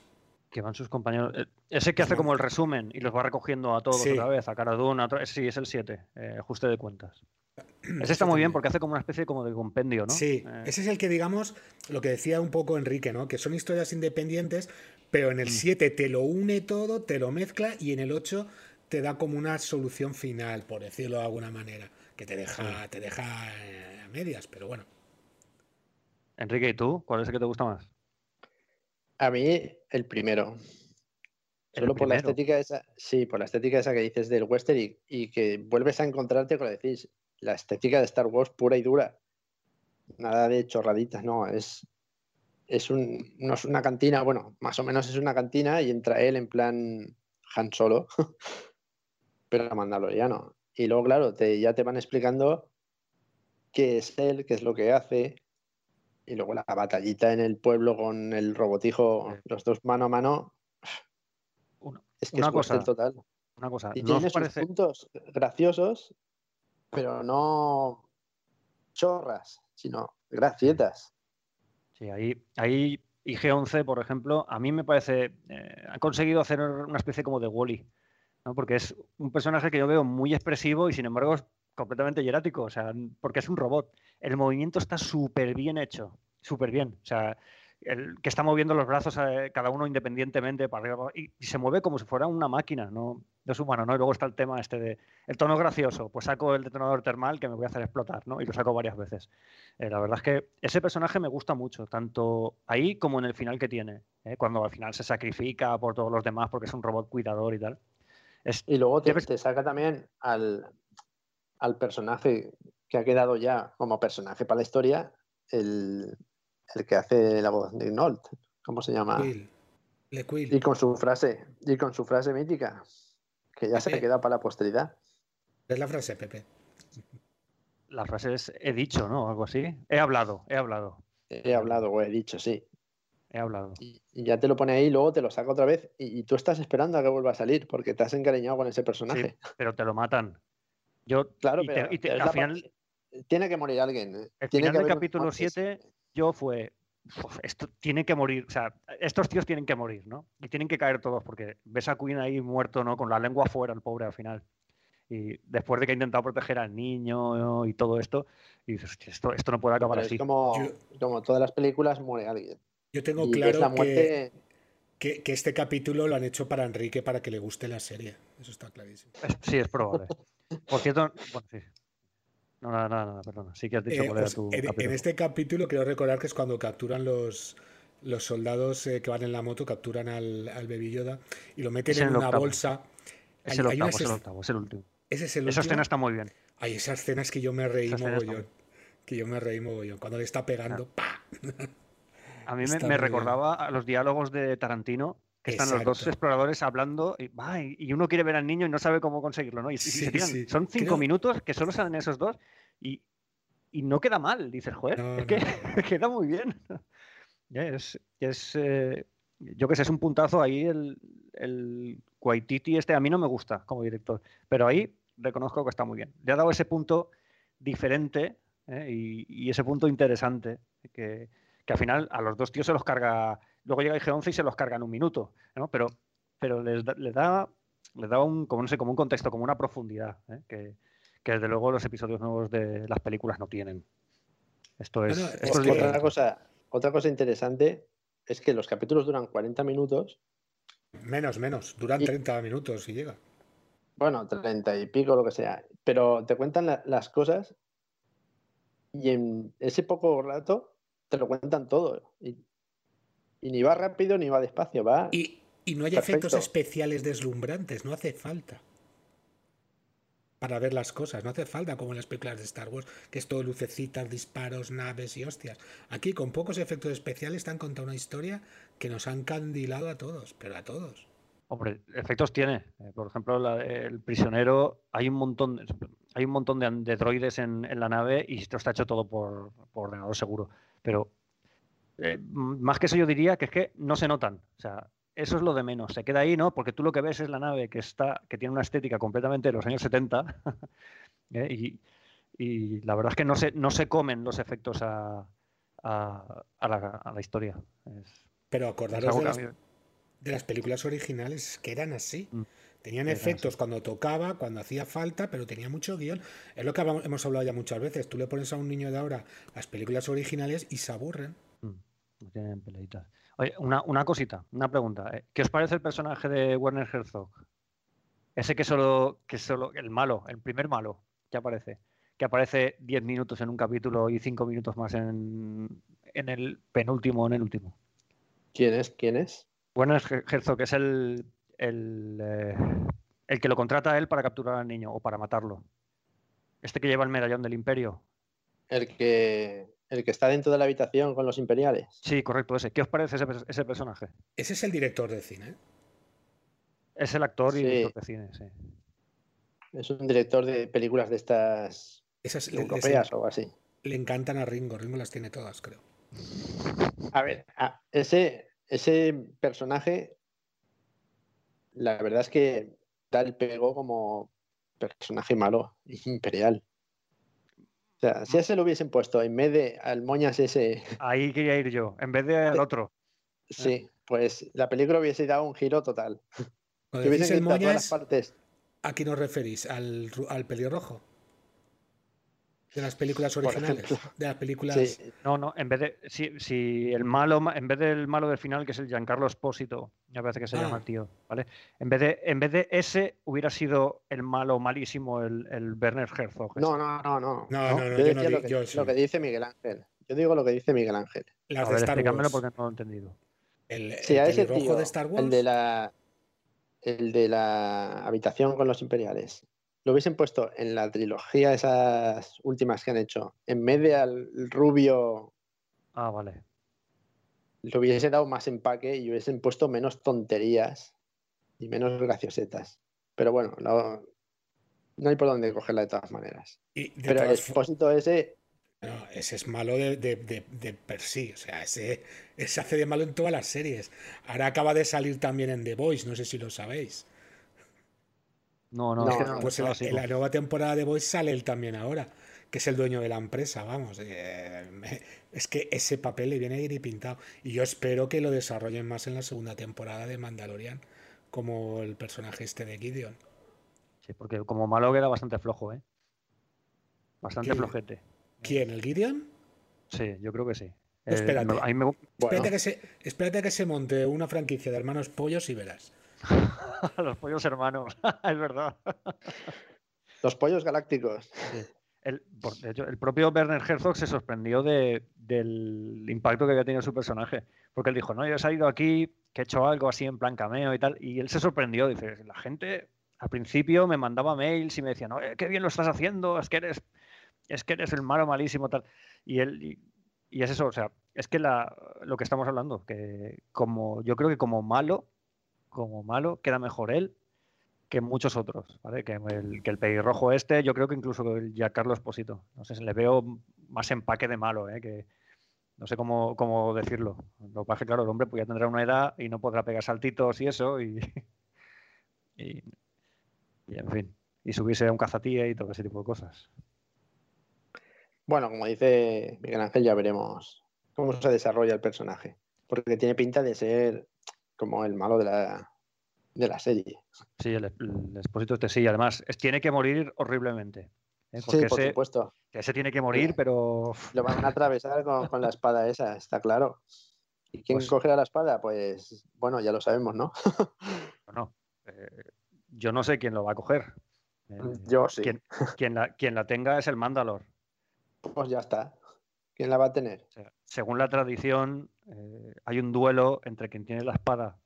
Que van sus compañeros. Eh, ese que hace como el resumen y los va recogiendo a todos otra vez, a cara de una, otra Sí, es el 7, eh, ajuste de cuentas. Ese está muy bien porque hace como una especie como de compendio, ¿no? Sí, ese es el que digamos lo que decía un poco Enrique, ¿no? Que son historias independientes, pero en el 7 mm. te lo une todo, te lo mezcla y en el 8 te da como una solución final, por decirlo de alguna manera, que te deja, te deja eh, a medias, pero bueno. Enrique, ¿y tú? ¿Cuál es el que te gusta más? A mí, el primero. Solo por la estética esa, sí, por la estética esa que dices del western y, que vuelves a encontrarte con lo decís, la estética de Star Wars pura y dura. Nada de chorraditas, no, es, es, un, no es una cantina, bueno, más o menos es una cantina y entra él en plan Han Solo, pero mandaloriano. Y luego, claro, te, ya te van explicando qué es él, qué es lo que hace. Y luego la batallita en el pueblo con el robotijo, los dos mano a mano. es que una es cosa, total. Una cosa. Y tiene sus puntos graciosos, pero no chorras, sino gracietas. Sí, ahí, ahí IG-11, por ejemplo, a mí me parece, eh, ha conseguido hacer una especie como de Wally, ¿no? porque es un personaje que yo veo muy expresivo y sin embargo es completamente hierático, o sea, porque es un robot. El movimiento está súper bien hecho, súper bien. O sea, el que está moviendo los brazos eh, cada uno independientemente para arriba y, se mueve como si fuera una máquina, no, es humano, ¿no? Y luego está el tema este de el tono gracioso, pues saco el detonador termal que me voy a hacer explotar, ¿no? Y lo saco varias veces. Eh, la verdad es que ese personaje me gusta mucho, tanto ahí como en el final que tiene, ¿eh? cuando al final se sacrifica por todos los demás porque es un robot cuidador y tal. y luego te, te saca también al, al personaje que ha quedado ya como personaje para la historia, el, el que hace la voz de Nolt, ¿cómo se llama? Le Y con su frase, y con su frase mítica, que ya se queda para la posteridad. Es la frase, Pepe. La frase es he dicho, ¿no? Algo así. He hablado, he hablado. He hablado o he dicho, sí. He hablado. Y, ya te lo pone ahí, luego te lo saca otra vez y, tú estás esperando a que vuelva a salir porque te has encariñado con ese personaje. pero te lo matan. Yo, claro, pero al final, tiene que morir alguien. ¿eh? El tiene final del capítulo 7 yo fue, esto tiene que morir, o sea, estos tíos tienen que morir, ¿no? Y tienen que caer todos, porque ves a Queen ahí muerto, ¿no? Con la lengua afuera, el pobre al final. Y después de que ha intentado proteger al niño y todo esto, y dices, esto, esto no puede acabar así. Como, como todas las películas, muere alguien. Yo tengo claro que, que, que, este capítulo lo han hecho para Enrique para que le guste la serie. Eso está clarísimo. sí, es probable. Por cierto, bueno, sí. No, nada, nada, perdona. Sí que has dicho eh, pues, en, este capítulo quiero recordar que es cuando capturan los, los soldados eh, que van en la moto, capturan al, al Baby Yoda y lo meten en una bolsa. Es el octavo, es el octavo, es el último. Ese es el Esa escena está muy bien. Hay esas escenas que yo me reí mogollón. Que yo me reí mogollón. Cuando le está pegando, ¡pa! A mí me, me recordaba a los diálogos de Tarantino que están los dos exploradores hablando y, y, uno quiere ver al niño y no sabe cómo conseguirlo, ¿no? Y, son cinco minutos que solo salen esos dos y, no queda mal, dices, joder, es que queda muy bien. es, es eh, yo que sé, es un puntazo ahí el, el Waititi este, a mí no me gusta como director, pero ahí reconozco que está muy bien. Le ha dado ese punto diferente ¿eh? y, ese punto interesante, que, al final a los dos tíos se los carga, luego llega el G11 y se los carga en un minuto, pero, pero les, da, les da, un, como, no sé, como un contexto, como una profundidad, ¿eh? que, desde luego los episodios nuevos de las películas no tienen. Esto es, otra, cosa, otra cosa interesante es que los capítulos duran 40 minutos. Menos, menos, duran 30 minutos y llega. Bueno, 30 y pico, lo que sea. Pero te cuentan las cosas y en ese poco rato te lo cuentan todo. Y, ni va rápido ni va despacio, va. Y, no hay efectos especiales deslumbrantes, no hace falta. Para ver las cosas, no hace falta como en las películas de Star Wars, que es todo lucecitas, disparos, naves y hostias. Aquí con pocos efectos especiales están contando una historia que nos han candilado a todos, pero a todos. Hombre, efectos tiene. Eh, por ejemplo, el prisionero, hay un montón, hay un montón de, droides en, la nave y esto está hecho todo por, ordenador seguro. Pero eh, más que eso yo diría que es que no se notan. O sea, eso es lo de menos. Se queda ahí, ¿no? Porque tú lo que ves es la nave que está, que tiene una estética completamente de los años 70 ¿eh? y, la verdad es que no se, no se comen los efectos a, la, historia. Pero acordaros de de las películas originales que eran así. Mm. Tenían efectos cuando tocaba, cuando hacía falta, pero tenía mucho guion. Es lo que hemos hablado ya muchas veces. Tú le pones a un niño de ahora las películas originales y se aburren. Mm, no tienen peleitas. Oye, una, una, cosita, una pregunta. ¿eh? ¿Qué os parece el personaje de Werner Herzog? Ese que solo, que solo, el malo, el primer malo que aparece. Que aparece 10 minutos en un capítulo y 5 minutos más en, en el penúltimo o en el último. ¿Quién es? ¿Quién es? Es Herzog es el, el, eh, el, que lo contrata a él para capturar al niño o para matarlo. Este que lleva el medallón del imperio. El que, el que está dentro de la habitación con los imperiales. Sí, correcto, ese. ¿Qué os parece ese, personaje? Ese es el director de cine. Es el actor y director de cine, sí. Es un director de películas de estas Esas, europeas o algo así. Le encantan a Ringo, Ringo las tiene todas, creo. A ver, ese ese personaje, la verdad es que da el pego como personaje malo, imperial. O sea, si ese lo hubiesen puesto en vez de al moñas ese. Ahí quería ir yo, en vez de al otro. Sí, pues la película hubiese dado un giro total. Cuando el moñas, partes. ¿A qué nos referís? ¿Al, al pelirrojo? De las películas originales, de las películas. No, no, en vez de si, el malo, en vez del malo del final, que es el Giancarlo Espósito, me parece que se llama ah. el tío, ¿vale? En vez de, en vez de ese hubiera sido el malo malísimo, el, el Werner Herzog. No, no, no, no. No, no, yo, no, lo, que, lo que dice Miguel Ángel. Yo digo lo que dice Miguel Ángel. Las A ver, explícamelo porque no lo he entendido. El, sí, tío, de Star Wars. El de la el de la habitación con los imperiales lo hubiesen puesto en la trilogía, esas últimas que han hecho, en vez de al rubio. Ah, vale. Le hubiesen dado más empaque y hubiesen puesto menos tonterías y menos graciosetas. Pero bueno, no, hay por dónde cogerla de todas maneras. Pero el expósito ese. No, ese es malo de, de, per sí. O sea, ese, ese hace de malo en todas las series. Ahora acaba de salir también en The Voice, no sé si lo sabéis. No, no, pues en, la, nueva temporada de Voice sale él también ahora, que es el dueño de la empresa, vamos. Eh, es que ese papel le viene a ir pintado. Y yo espero que lo desarrollen más en la segunda temporada de Mandalorian, como el personaje este de Gideon. Sí, porque como malo queda bastante flojo, ¿eh? Bastante flojete. ¿Quién? ¿El Gideon? Sí, yo creo que sí. espérate. espérate, que se, espérate que se monte una franquicia de hermanos pollos y verás. los pollos hermanos, es verdad. Los pollos galácticos. El, el propio Werner Herzog se sorprendió del impacto que había tenido su personaje. Porque él dijo, no, yo he salido aquí, que he hecho algo así en plan cameo y tal. Y él se sorprendió. Dice, la gente al principio me mandaba mails y me decían, no, qué bien lo estás haciendo, es que eres, es que eres el malo malísimo, tal. Y él, y, es eso, o sea, es que la, lo que estamos hablando, que como yo creo que como malo como malo, queda mejor él que muchos otros. Que el, que el pelirrojo este, yo creo que incluso el Giancarlo Esposito. No sé, le veo más empaque de malo, ¿eh? Que no sé cómo, cómo decirlo. Lo que pasa es que, claro, el hombre pues ya tendrá una edad y no podrá pegar saltitos y eso, y, y, en fin, y subirse a un cazatía y todo ese tipo de cosas. Bueno, como dice Miguel Ángel, ya veremos cómo se desarrolla el personaje. Porque tiene pinta de ser como el malo de la, de la serie. Sí, el, expósito este sí. Además, tiene que morir horriblemente. ¿eh? sí, por supuesto. Ese tiene que morir, pero. Lo van a atravesar con, la espada esa, está claro. ¿Y quién pues cogerá la espada? Pues bueno, ya lo sabemos, ¿no? no. Eh, yo no sé quién lo va a coger. Eh, yo sí. Quien, la, quien la tenga es el Mandalor. Pues ya está. ¿Quién la va a tener? Según la tradición, eh, hay un duelo entre quien tiene la espada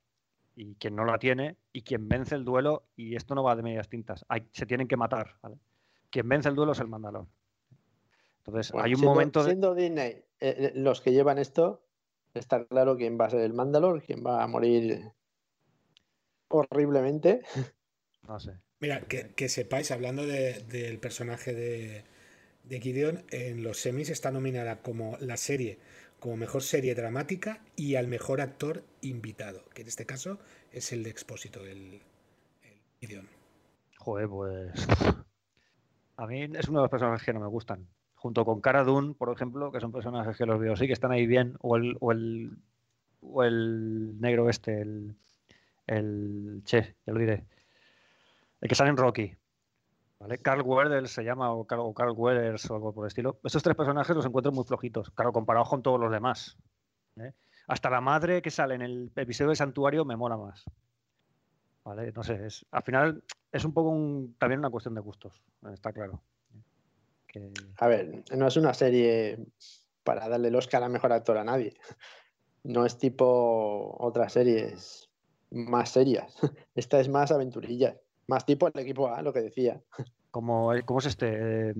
y quien no la tiene, y quien vence el duelo, y esto no va de medias tintas, se tienen que matar. Quien vence el duelo es el Mandalor. Entonces, hay un momento de. Siendo Disney eh, eh, los que llevan esto, está claro quién va a ser el Mandalor, quién va a morir horriblemente. No sé. Mira, que, sepáis, hablando del personaje de, de Gideon en los semis está nominada como la serie, como mejor serie dramática y al mejor actor invitado, que en este caso es el de Expósito, el, el Gideon. Joder, pues. A mí es uno de los personajes que no me gustan. Junto con Cara Dune, por ejemplo, que son personajes que los veo sí que están ahí bien, o el, o el, o el negro este, el, el. Che, ya lo diré. El que sale en Rocky. Carl Weathers se llama, o Carl, Weathers o algo por el estilo. Estos tres personajes los encuentro muy flojitos, claro, comparados con todos los demás. ¿eh? Hasta la madre que sale en el episodio de Santuario me mola más. ¿Vale? No sé, es, al final es un poco también una cuestión de gustos, está claro. A ver, no es una serie para darle el Oscar a mejor actor a nadie. No es tipo otras series más serias. Esta es más aventurilla. Más tipo el equipo A, lo que decía. Como, ¿Cómo es este? Eh,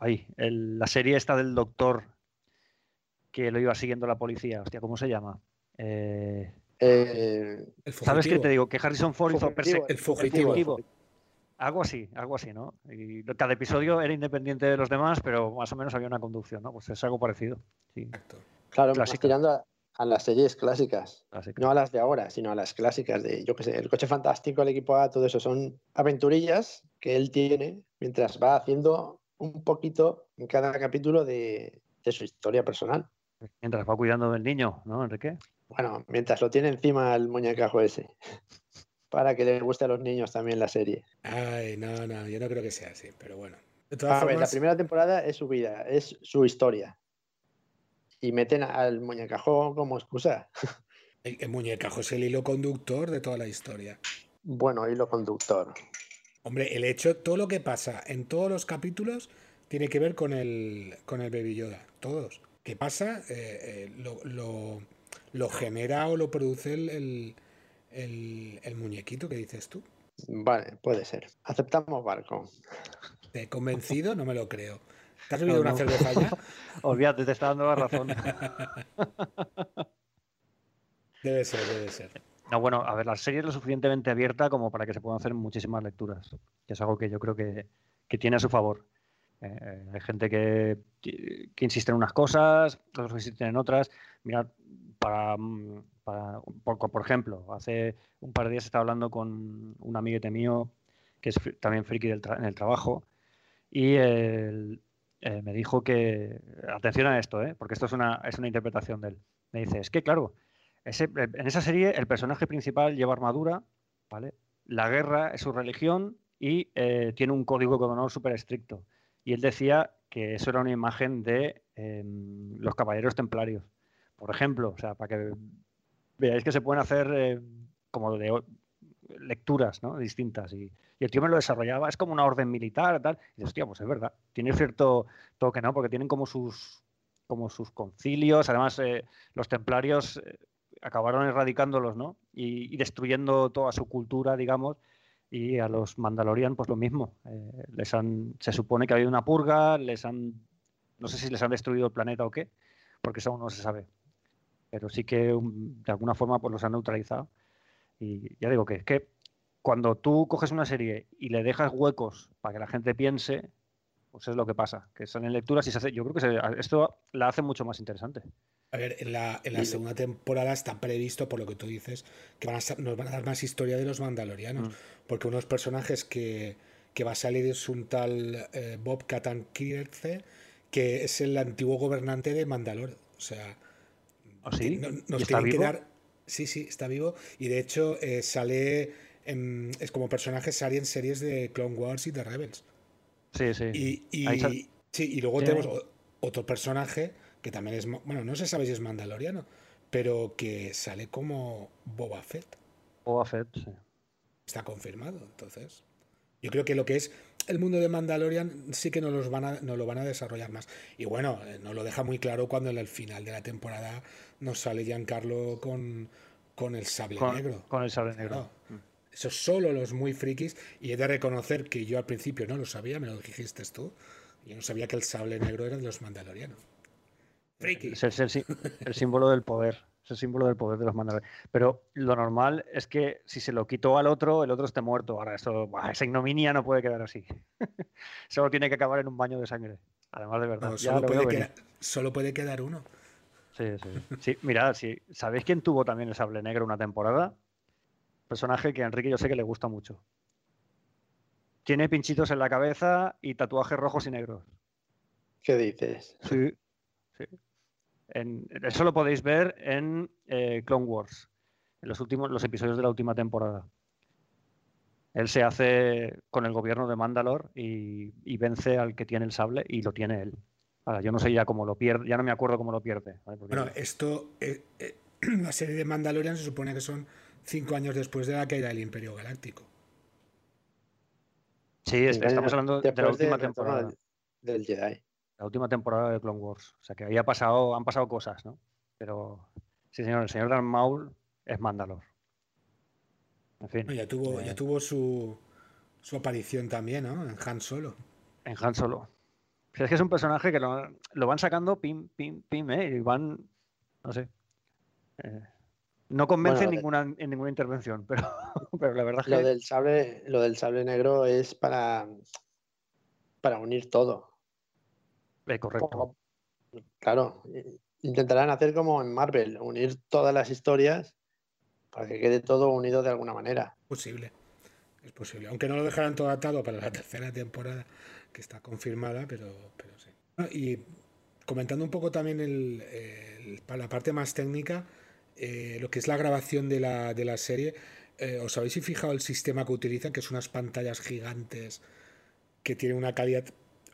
ahí, la serie esta del doctor que lo iba siguiendo la policía. Hostia, ¿cómo se llama? Eh, eh, ¿Sabes qué te digo? Que Harrison Ford hizo el fugitivo. Algo así, algo así, ¿no? Y cada episodio era independiente de los demás, pero más o menos había una conducción, ¿no? Pues es algo parecido. Sí. Claro, más tirando a, a las series clásicas. No a las de ahora, sino a las clásicas de, yo qué sé, el coche fantástico, el equipo A, todo eso son aventurillas que él tiene mientras va haciendo un poquito en cada capítulo de, su historia personal. Mientras va cuidando del niño, ¿no, Enrique? Bueno, mientras lo tiene encima el muñecajo ese. para que le guste a los niños también la serie. Ay, no, no, yo no creo que sea así, pero bueno. a ver, la primera temporada es su vida, es su historia y meten al muñecajo como excusa. El, muñecajo es el hilo conductor de toda la historia. Bueno, hilo conductor. Hombre, el hecho, todo lo que pasa en todos los capítulos tiene que ver con el, con el Baby Yoda. Todos. ¿Qué pasa? Eh, eh, lo, genera o lo produce el, el, muñequito que dices tú. Vale, puede ser. Aceptamos barco. ¿Te he convencido? No me lo creo. ¿Te has bebido una cerveza ya? Olvídate, te está dando la razón. debe ser, debe ser. No, bueno, a ver, la serie es lo suficientemente abierta como para que se puedan hacer muchísimas lecturas, que es algo que yo creo que, tiene a su favor. Eh, eh, hay gente que, que, insiste en unas cosas, otros que insisten en otras. Mira, para, por, ejemplo, hace un par de días estaba hablando con un amiguete mío que es también friki del en el trabajo y el, eh, me dijo que, atención a esto, ¿eh? porque esto es una, es una interpretación de él. Me dice, es que claro, ese, en esa serie el personaje principal lleva armadura, ¿vale? La guerra es su religión y eh, tiene un código de honor súper estricto. Y él decía que eso era una imagen de em, los caballeros templarios. Por ejemplo, o sea, para que veáis que se pueden hacer como lecturas ¿no? distintas. Y, y el tío me lo desarrollaba, es como una orden militar, tal. Y dices, hostia, pues es verdad, tiene cierto toque, ¿no? Porque tienen como sus, como sus concilios, además eh, los templarios eh, acabaron erradicándolos, ¿no? Y, destruyendo toda su cultura, digamos, y a los Mandalorian, pues lo mismo. Eh, les han, se supone que ha habido una purga, les han, no sé si les han destruido el planeta o qué, porque eso aún no se sabe. Pero sí que um, de alguna forma pues los han neutralizado. Y ya digo que es que cuando tú coges una serie y le dejas huecos para que la gente piense, pues es lo que pasa, que salen lecturas y se hace, yo creo que esto la hace mucho más interesante. A ver, en la, segunda temporada está previsto, por lo que tú dices, que nos van a dar más historia de los mandalorianos, mm. porque unos personajes que, va a salir es un tal eh, Bob Katan Kirce, que es el antiguo gobernante de Mandalor. O sea, ¿Oh, sí? nos tienen que dar. Sí, sí, está vivo. Y de hecho, eh, sale. Es como personaje, sale en series de Clone Wars y de Rebels. Sí, sí. Y, sí, y luego tenemos otro personaje que también es. Bueno, no se sabe si es mandaloriano, pero que sale como Boba Fett. Boba Fett, sí. Está confirmado, entonces. Yo creo que lo que es el mundo de Mandalorian sí que no, los van a, no lo van a desarrollar más. Y bueno, eh, nos lo deja muy claro cuando en el final de la temporada nos sale Giancarlo con, con el sable negro. Con el sable negro. Eso solo los muy frikis. Y he de reconocer que yo al principio no lo sabía, me lo dijiste tú. Yo no sabía que el sable negro era de los mandalorianos. Frikis. Es el, símbolo del poder. Es el símbolo del poder de los mandalorianos. Pero lo normal es que si se lo quitó al otro, el otro esté muerto. Ahora, eso, esa ignominia no puede quedar así. solo tiene que acabar en un baño de sangre. Además, de verdad. solo, puede quedar, uno. Sí, sí. sí mirad, si ¿sabéis quién tuvo también el sable negro una temporada? Personaje que a Enrique yo sé que le gusta mucho. Tiene pinchitos en la cabeza y tatuajes rojos y negros. ¿Qué dices? Sí. sí. eso lo podéis ver en eh, Clone Wars, en los últimos los episodios de la última temporada. Él se hace con el gobierno de Mandalor y, vence al que tiene el sable y lo tiene él. Ahora, yo no sé ya cómo lo pierde, ya no me acuerdo cómo lo pierde. Bueno, esto, eh, eh, la serie de Mandalorian se supone que son cinco años después de la caída del Imperio Galáctico. Sí, estamos hablando de la última temporada. Del, Jedi. La última temporada de Clone Wars. O sea que había pasado, han pasado cosas, ¿no? Pero sí, señor, el señor Dan Maul es Mandalor. En fin. ya tuvo, ya eh, tuvo su, su aparición también, ¿no? En Han Solo. En Han Solo. Es que es un personaje que lo, lo van sacando pim, pim, pim, ¿eh? Y van, no sé. Eh, no convence en, ninguna, en ninguna intervención, pero, pero la verdad es lo Del sable, lo del sable negro es para, para unir todo. Eh, correcto. claro, intentarán hacer como en Marvel, unir todas las historias para que quede todo unido de alguna manera. Posible, es posible. Aunque no lo dejaran todo atado para la tercera temporada, que está confirmada, pero, pero sí. Y comentando un poco también el, para la parte más técnica, eh, lo que es la grabación de la, de la serie, eh, ¿os habéis fijado el sistema que utilizan? Que son unas pantallas gigantes que tienen una calidad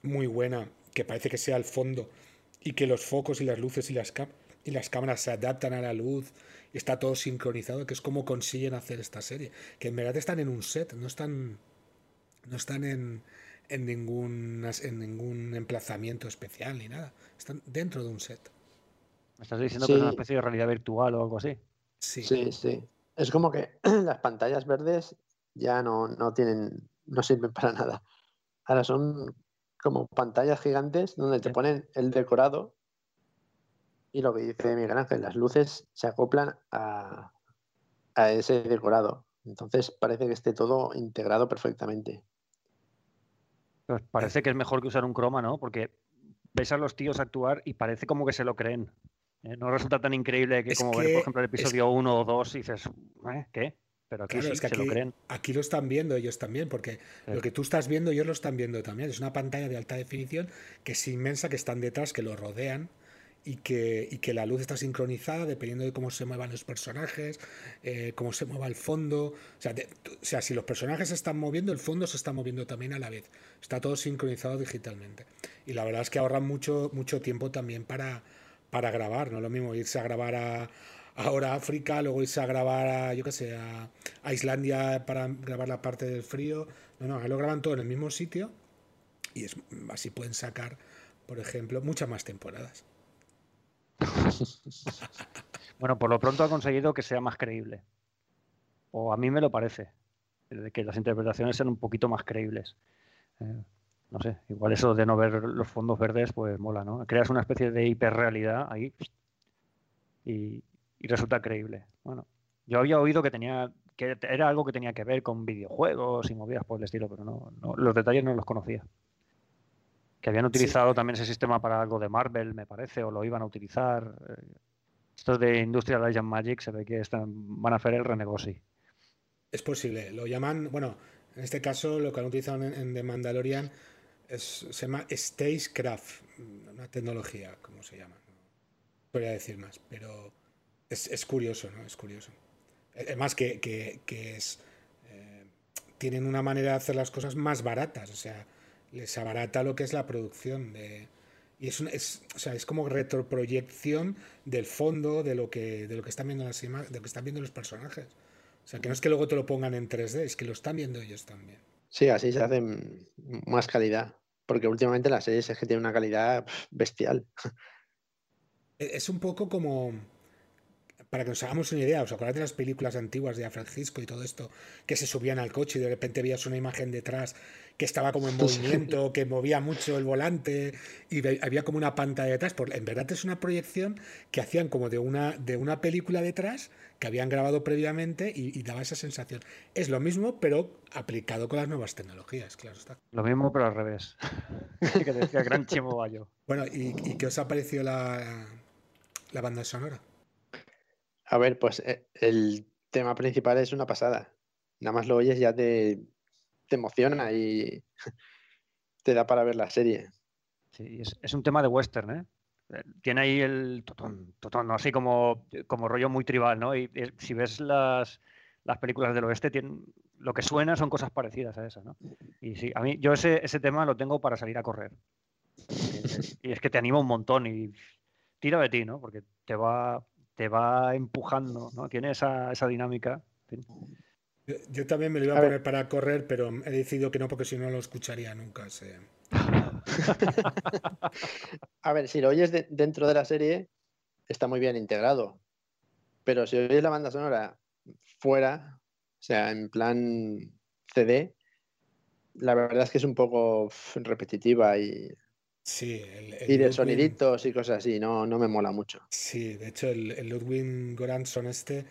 muy buena, que parece que sea el fondo, y que los focos y las luces y las, y las cámaras se adaptan a la luz, y está todo sincronizado, que es como consiguen hacer esta serie. Que en verdad están en un set, no están, no están en, en, ningún, en ningún emplazamiento especial ni nada, están dentro de un set estás diciendo que es una especie de realidad virtual o algo así? Sí. Sí, sí. Es como que las pantallas verdes ya no, no tienen, no sirven para nada. Ahora son como pantallas gigantes donde te ponen el decorado y lo que dice Miguel Ángel, las luces se acoplan a, a ese decorado. Entonces parece que esté todo integrado perfectamente. Pues parece que es mejor que usar un croma, ¿no? Porque ves a los tíos actuar y parece como que se lo creen. ¿Eh? no resulta tan increíble que como ver, por ejemplo, el episodio 1 o 2 y dices, ¿eh? ¿qué? Pero aquí sí, se lo creen. Aquí lo están viendo ellos también, porque lo que tú estás viendo, ellos lo están viendo también. Es una pantalla de alta definición que es inmensa, que están detrás, que lo rodean y que, y que la luz está sincronizada dependiendo de cómo se muevan los personajes, eh, cómo se mueva el fondo. O sea, o sea, si los personajes se están moviendo, el fondo se está moviendo también a la vez. Está todo sincronizado digitalmente. Y la verdad es que ahorran mucho, mucho tiempo también para, para grabar, no es lo mismo irse a grabar a, ahora a África, luego irse a grabar a, yo qué sé, a, Islandia para grabar la parte del frío. No, no, lo graban todo en el mismo sitio y es, así pueden sacar, por ejemplo, muchas más temporadas. bueno, por lo pronto ha conseguido que sea más creíble. O a mí me lo parece, que las interpretaciones sean un poquito más creíbles. Eh, no sé, igual eso de no ver los fondos verdes, pues mola, ¿no? Creas una especie de hiperrealidad ahí y, resulta creíble. Bueno, yo había oído que tenía que era algo que tenía que ver con videojuegos y movidas por el estilo, pero no, los detalles no los conocía. Que habían utilizado también ese sistema para algo de Marvel, me parece, o lo iban a utilizar. Eh, estos de Industrial Light Magic se ve que están, van a hacer el renegoci. Es posible, lo llaman, bueno, en este caso lo que han utilizado en, en The Mandalorian Es, se llama Stagecraft, una tecnología, ¿cómo se llama? Podría decir más, pero es, curioso, ¿no? Es curioso. Además que, que, es, eh, tienen una manera de hacer las cosas más baratas, o sea, les abarata lo que es la producción de... Y es, es, o sea, es como retroproyección del fondo de lo que, de lo que están viendo las de lo que están viendo los personajes. O sea, que no es que luego te lo pongan en 3D, es que lo están viendo ellos también. Sí, así se hace más calidad. Porque últimamente las series es que tienen una calidad bestial. E, es un poco como para que nos hagamos una idea, ¿os acordáis de las películas antiguas de Francisco y todo esto? Que se subían al coche y de repente veías una imagen detrás que estaba como en movimiento, que movía mucho el volante y había como una pantalla detrás. Por, en verdad es una proyección que hacían como de una, de una película detrás que habían grabado previamente y, daba esa sensación. Es lo mismo, pero aplicado con las nuevas tecnologías, claro está. Lo mismo, pero al revés. que decía Gran Bayo. Bueno, ¿y, qué os ha parecido la, la banda sonora? A ver, pues eh, el tema principal es una pasada. Nada más lo oyes ya te, te emociona y te da para ver la serie. Sí, es, un tema de western, ¿eh? ¿eh? Tiene ahí el totón, totón, así como, como rollo muy tribal, ¿no? Y, si ves las, las, películas del oeste, tienen, lo que suena son cosas parecidas a esas, ¿no? Y sí, a mí, yo ese, ese tema lo tengo para salir a correr. Y, es que te anima un montón y tira de ti, ¿no? Porque te va, te va empujando, ¿no? Tiene esa, esa dinámica. Yo, también me lo iba a, poner para correr, pero he decidido que no, porque si no lo escucharía nunca. a ver, si lo oyes dentro de la serie, está muy bien integrado. Pero si oyes la banda sonora fuera, o sea, en plan CD, la verdad es que es un poco repetitiva y Sí, y de soniditos y cosas así, no, no me mola mucho. Sí, de hecho el, el Ludwig Goranson este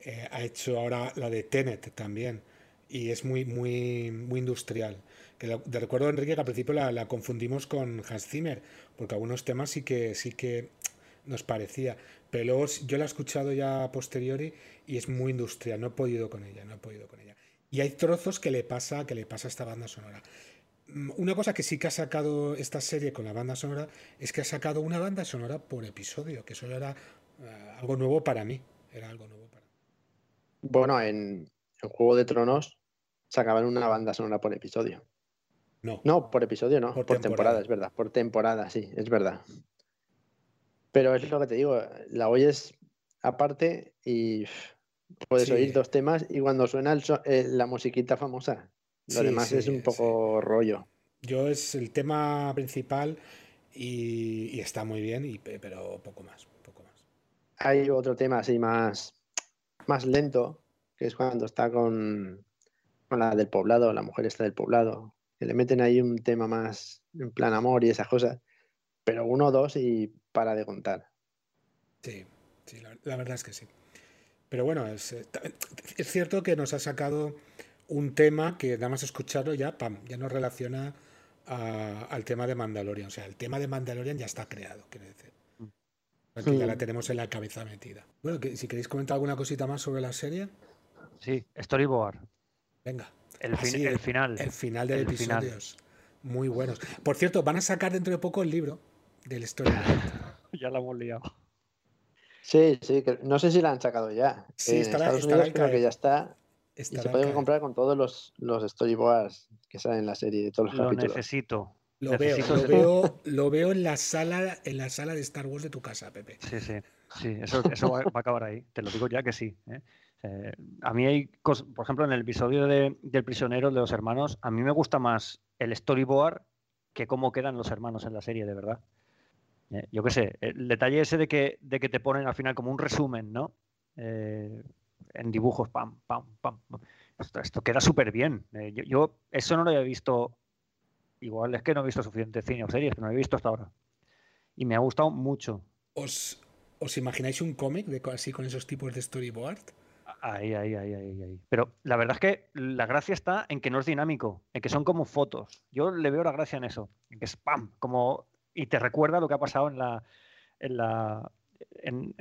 eh, ha hecho ahora la de Tenet también y es muy, muy, muy industrial. Que de recuerdo, Enrique, que al principio la, confundimos con Hans Zimmer, porque algunos temas sí que, sí que nos parecía. Pero luego yo la he escuchado ya a posteriori y es muy industrial, no he podido con ella, no he podido con ella. Y hay trozos que le pasa, que le pasa a esta banda sonora. Mm, una cosa que sí que ha sacado esta serie con la banda sonora es que ha sacado una banda sonora por episodio, que eso era eh, algo nuevo para mí. Era algo nuevo para mí. Bueno, en, Juego de Tronos sacaban una banda sonora por episodio. No. No, por episodio no, por, temporada. es verdad. Por temporada, sí, es verdad. Pero es lo que te digo, la oyes aparte y puedes oír dos temas y cuando suena eh, la musiquita famosa lo demás es un poco rollo. Yo es el tema principal y, está muy bien, y, pero poco más, poco más. Hay otro tema así más, más lento, que es cuando está con, con la del poblado, la mujer está del poblado, que le meten ahí un tema más en plan amor y esas cosas, pero uno o dos y para de contar. Sí, sí la, verdad es que sí. Pero bueno, es, es cierto que nos ha sacado un tema que nada más escucharlo ya, pam, ya nos relaciona al tema de Mandalorian. O sea, el tema de Mandalorian ya está creado, quiere decir. Porque ya la tenemos en la cabeza metida. Bueno, que, si queréis comentar alguna cosita más sobre la serie. Sí, Storyboard. Venga. El, el final. El final del episodio. Muy buenos. Por cierto, van a sacar dentro de poco el libro del Storyboard. ya lo hemos liado. Sí, sí, no sé si la han sacado ya. Sí, estará, Estados creo que ya está y se pueden comprar con todos los, los storyboards que salen en la serie, de todos los lo necesito. Lo veo, lo veo, lo veo en la sala, en la sala de Star Wars de tu casa, Pepe. Sí, sí, sí, eso, eso va, a acabar ahí. Te lo digo ya que sí. ¿eh? Eh, a mí hay cosas, por ejemplo, en el episodio de, del prisionero de los hermanos, a mí me gusta más el storyboard que cómo quedan los hermanos en la serie, de verdad. Eh, yo qué sé, el detalle ese de que, de que te ponen al final como un resumen, ¿no? En dibujos, pam, pam, pam. Esto, queda súper bien. Eh, yo, eso no lo había visto, igual es que no he visto suficiente cine o series, pero no lo he visto hasta ahora. Y me ha gustado mucho. ¿Os, os imagináis un cómic de así con esos tipos de storyboard? Ahí, ahí, ahí, ahí, ahí. Pero la verdad es que la gracia está en que no es dinámico, en que son como fotos. Yo le veo la gracia en eso, en que es pam, como y te recuerda lo que ha pasado en la en la en,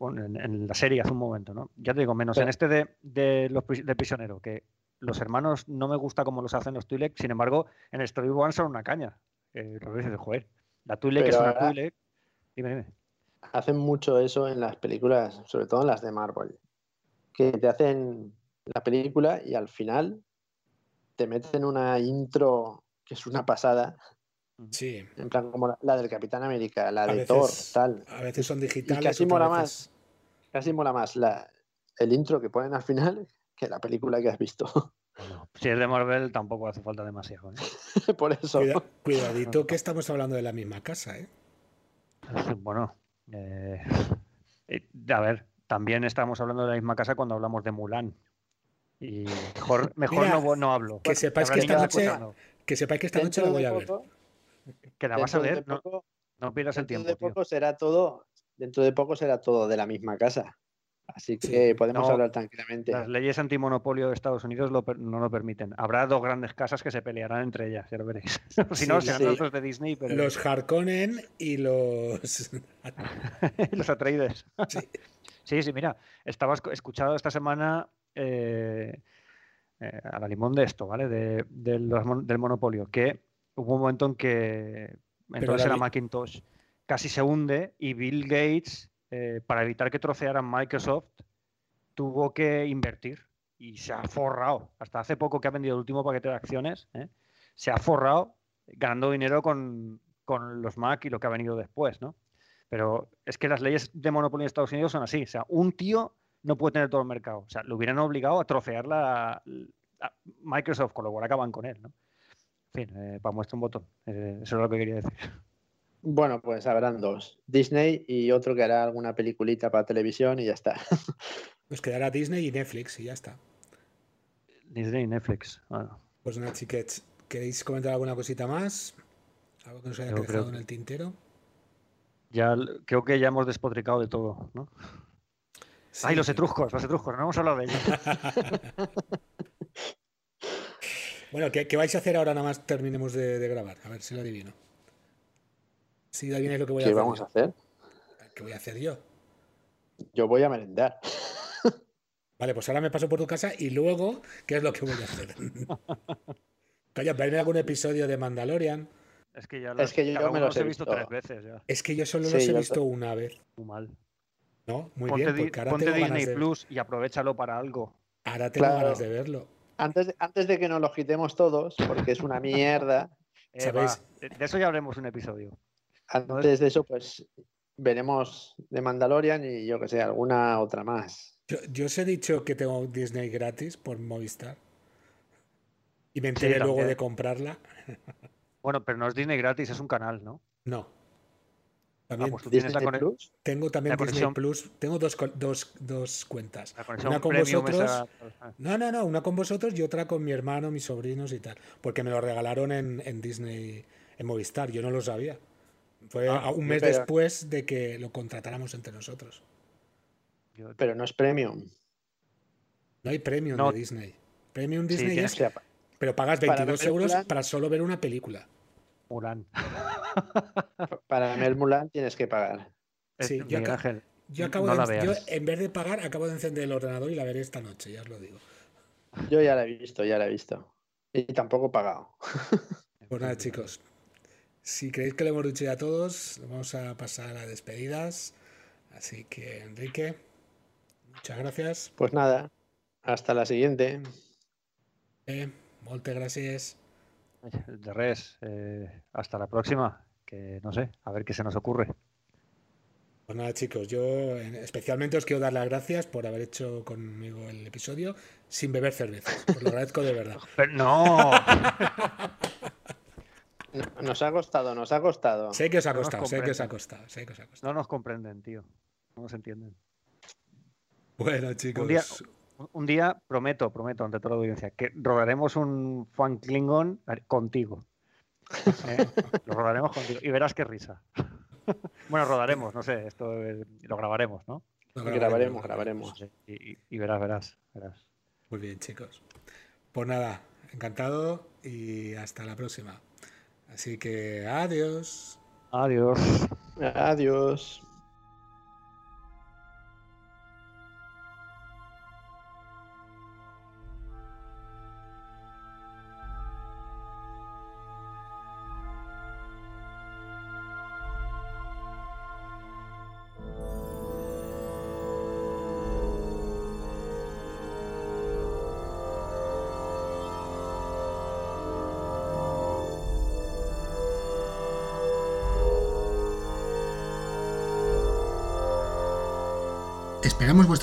en, la serie hace un momento, ¿no? Ya te digo, menos en este de, de los, de prisionero, que los hermanos no me gusta como los hacen los Twi'lek, sin embargo, en Story One son una caña. Eh, lo dices de joder. La Twi'lek es una Twi'lek. Dime, dime. Hacen mucho eso en las películas, sobre todo en las de Marvel. Que te hacen la película y al final te meten una intro que es una pasada. Sí. En plan, como la, del Capitán América, la de Thor, tal. A veces son digitales. Y casi mola más. Casi mola más la, el intro que ponen al final que la película que has visto. si es de Marvel, tampoco hace falta demasiado. ¿eh? Por eso. cuidadito que estamos hablando de la misma casa, ¿eh? Bueno, eh, a ver, también estamos hablando de la misma casa cuando hablamos de Mulan. Y mejor, mejor no, hablo. Que sepáis que esta noche, que sepáis que esta noche la voy a ver. Que la vas a ver, no, no pierdas el tiempo. De poco será todo, dentro de poco será todo de la misma casa. Así que podemos hablar tranquilamente. Las leyes antimonopolio de Estados Unidos no lo permiten. Habrá dos grandes casas que se pelearán entre ellas, ya lo veréis. si no, serán los de Disney. Los Harkonnen y los. los Atreides. Sí. sí, mira. Estabas escuchado esta semana eh, eh, a la limón de esto, ¿vale? del monopolio. Que hubo un momento en que entonces la Macintosh casi se hunde y Bill Gates eh, para evitar que trocearan Microsoft, tuvo que invertir y se ha forrado. Hasta hace poco que ha vendido el último paquete de acciones, ¿eh? se ha forrado ganando dinero con, los Mac y lo que ha venido después, ¿no? Pero es que las leyes de monopolio en Estados Unidos son así. O sea, un tío no puede tener todo el mercado. O sea, lo hubieran obligado a trocear la, Microsoft, con lo cual acaban con él, ¿no? En fin, eh, para muestra un botón. eso es lo que quería decir. Bueno, pues habrán dos. Disney y otro que hará alguna peliculita para televisión y ya está. Pues quedará Disney y Netflix y ya está. Disney y Netflix. Bueno. Pues nada, chiquets. ¿Queréis comentar alguna cosita más? ¿Algo que nos haya quedado en el tintero? Ya creo que ya hemos despotricado de todo, ¿no? Ay, los etruscos, los etruscos, no hemos hablado de ellos. bueno, ¿qué, ¿qué, vais a hacer ahora nada más terminemos de, de grabar? A ver si lo adivino. Sí, bien es lo que voy a ¿Qué hacer. vamos a hacer? ¿Qué voy a hacer yo? Yo voy a merendar. Vale, pues ahora me paso por tu casa y luego, ¿qué es lo que voy a hacer? Calla, verme algún episodio de Mandalorian. Es que, ya es que yo me los he visto, tres veces ya. Es que yo solo los he visto una vez. Muy mal. No, muy bien. Porque ahora ponte Disney de... Plus y aprovechalo para algo. Ahora tengo ganas de verlo. Antes, antes de que nos lo quitemos todos, porque es una mierda. Eh, ¿Sabéis? De eso ya haremos un episodio. Antes de eso, pues veremos de Mandalorian y yo que sé, alguna otra más. Yo, os he dicho que tengo Disney gratis por Movistar. Y me enteré luego de comprarla. Bueno, pero no es Disney gratis, es un canal, ¿no? No. Ah, también pues tienes la Plus? Tengo también Disney Plus. Tengo dos, dos, dos cuentas. una con vosotros. No, no, no. Una con vosotros y otra con mi hermano, mis sobrinos y tal. Porque me lo regalaron en, en Disney, en Movistar. Yo no lo sabía. Fue ah, un mes después de que lo contratáramos entre nosotros. Pero no es premium. No hay premium de Disney. Premium Disney es. Pero pagas 22 euros para solo ver una película. Mulan. para ver Mulan tienes que pagar. Sí, yo, yo acabo de, yo, en vez de pagar, acabo de encender el ordenador y la veré esta noche, ya os lo digo. Yo ya la he visto, ya la he visto. Y tampoco he pagado. Pues nada, chicos. Si creéis que lo hemos dicho ya a todos, vamos a pasar a despedidas. Así que, Enrique, muchas gracias. Pues nada, hasta la siguiente. Eh, muchas gracias. De res, eh, hasta la próxima. Que no sé, a ver qué se nos ocurre. Pues nada, chicos, yo especialmente os quiero dar las gracias por haber hecho conmigo el episodio sin beber cerveza. Os lo agradezco de verdad. Pero no. Nos ha costado, nos ha costado. Sé que os ha costado, sé que os ha costado, sé que os ha costado. No nos comprenden, tío. No nos entienden. Bueno, chicos. Un día, prometo, prometo ante toda la audiencia, que rodaremos un fan Klingon contigo. ¿Eh? Lo rodaremos contigo. Y verás qué risa. bueno, rodaremos, no sé, esto lo grabaremos, ¿no? grabaremos, grabaremos. Y, y, verás, verás, verás. Muy bien, chicos. Pues nada, encantado y hasta la próxima. Así que adiós. Adiós. Adiós.